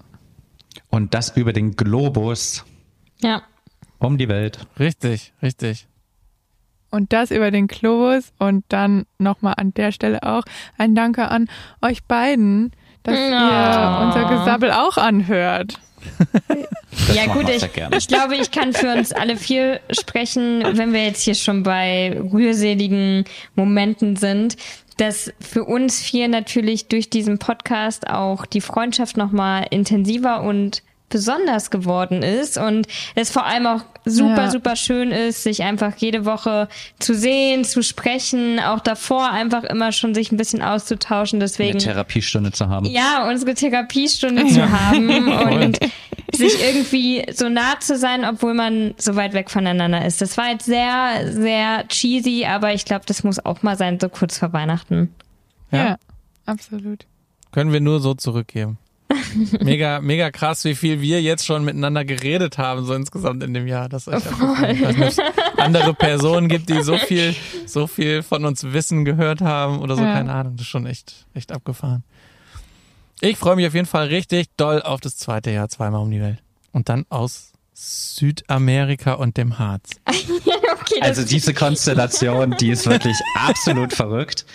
Und das über den Globus Ja. um die Welt. Richtig, richtig. Und das über den Globus und dann nochmal an der Stelle auch ein Danke an euch beiden, dass Ja. ihr unser Gesabbel auch anhört. Ja gut, ich, ich glaube, ich kann für uns alle vier sprechen, wenn wir jetzt hier schon bei rührseligen Momenten sind, dass für uns vier natürlich durch diesen Podcast auch die Freundschaft nochmal intensiver und besonders geworden ist und es vor allem auch super, Ja. super schön ist, sich einfach jede Woche zu sehen, zu sprechen, auch davor einfach immer schon sich ein bisschen auszutauschen. Eine Deswegen Therapiestunde zu haben. ja, unsere Therapiestunde zu haben und sich irgendwie so nah zu sein, obwohl man so weit weg voneinander ist. Das war jetzt sehr, sehr cheesy, aber ich glaube, das muss auch mal sein, so kurz vor Weihnachten. Ja, Ja. absolut. Können wir nur so zurückgeben. Mega, mega krass, wie viel wir jetzt schon miteinander geredet haben, so insgesamt in dem Jahr. Das ist echt abgefahren. Ich weiß nicht, ob es andere Personen gibt, die so viel, so viel von uns Wissen gehört haben oder so, Ja. keine Ahnung. Das ist schon echt, echt abgefahren. Ich freue mich auf jeden Fall richtig doll auf das zweite Jahr, zweimal um die Welt. Und dann aus Südamerika und dem Harz. Okay, Also diese Konstellation, die ist wirklich absolut verrückt.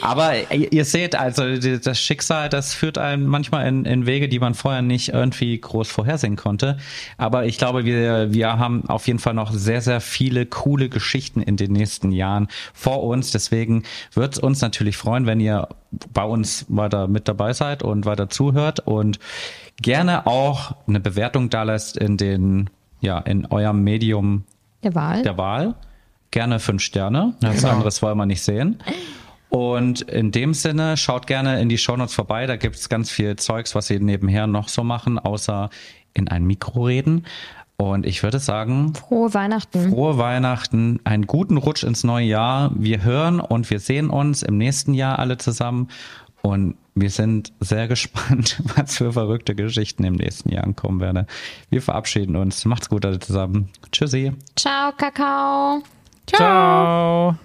Aber ihr seht, also das Schicksal, das führt einen manchmal in, in Wege, die man vorher nicht irgendwie groß vorhersehen konnte. Aber ich glaube, wir, wir haben auf jeden Fall noch sehr, sehr viele coole Geschichten in den nächsten Jahren vor uns. Deswegen wird es uns natürlich freuen, wenn ihr bei uns weiter mit dabei seid und weiter zuhört und gerne auch eine Bewertung da lässt in den, ja, in eurem Medium der Wahl. der Wahl. Gerne fünf Sterne. Was Genau. anderes wollen wir nicht sehen. Und in dem Sinne, schaut gerne in die Shownotes vorbei. Da gibt's ganz viel Zeugs, was sie nebenher noch so machen, außer in ein Mikro reden. Und ich würde sagen, Frohe Weihnachten. frohe Weihnachten, einen guten Rutsch ins neue Jahr. Wir hören und wir sehen uns im nächsten Jahr alle zusammen. Und wir sind sehr gespannt, was für verrückte Geschichten im nächsten Jahr kommen werden. Wir verabschieden uns. Macht's gut alle zusammen. Tschüssi. Ciao, Kakao. Ciao.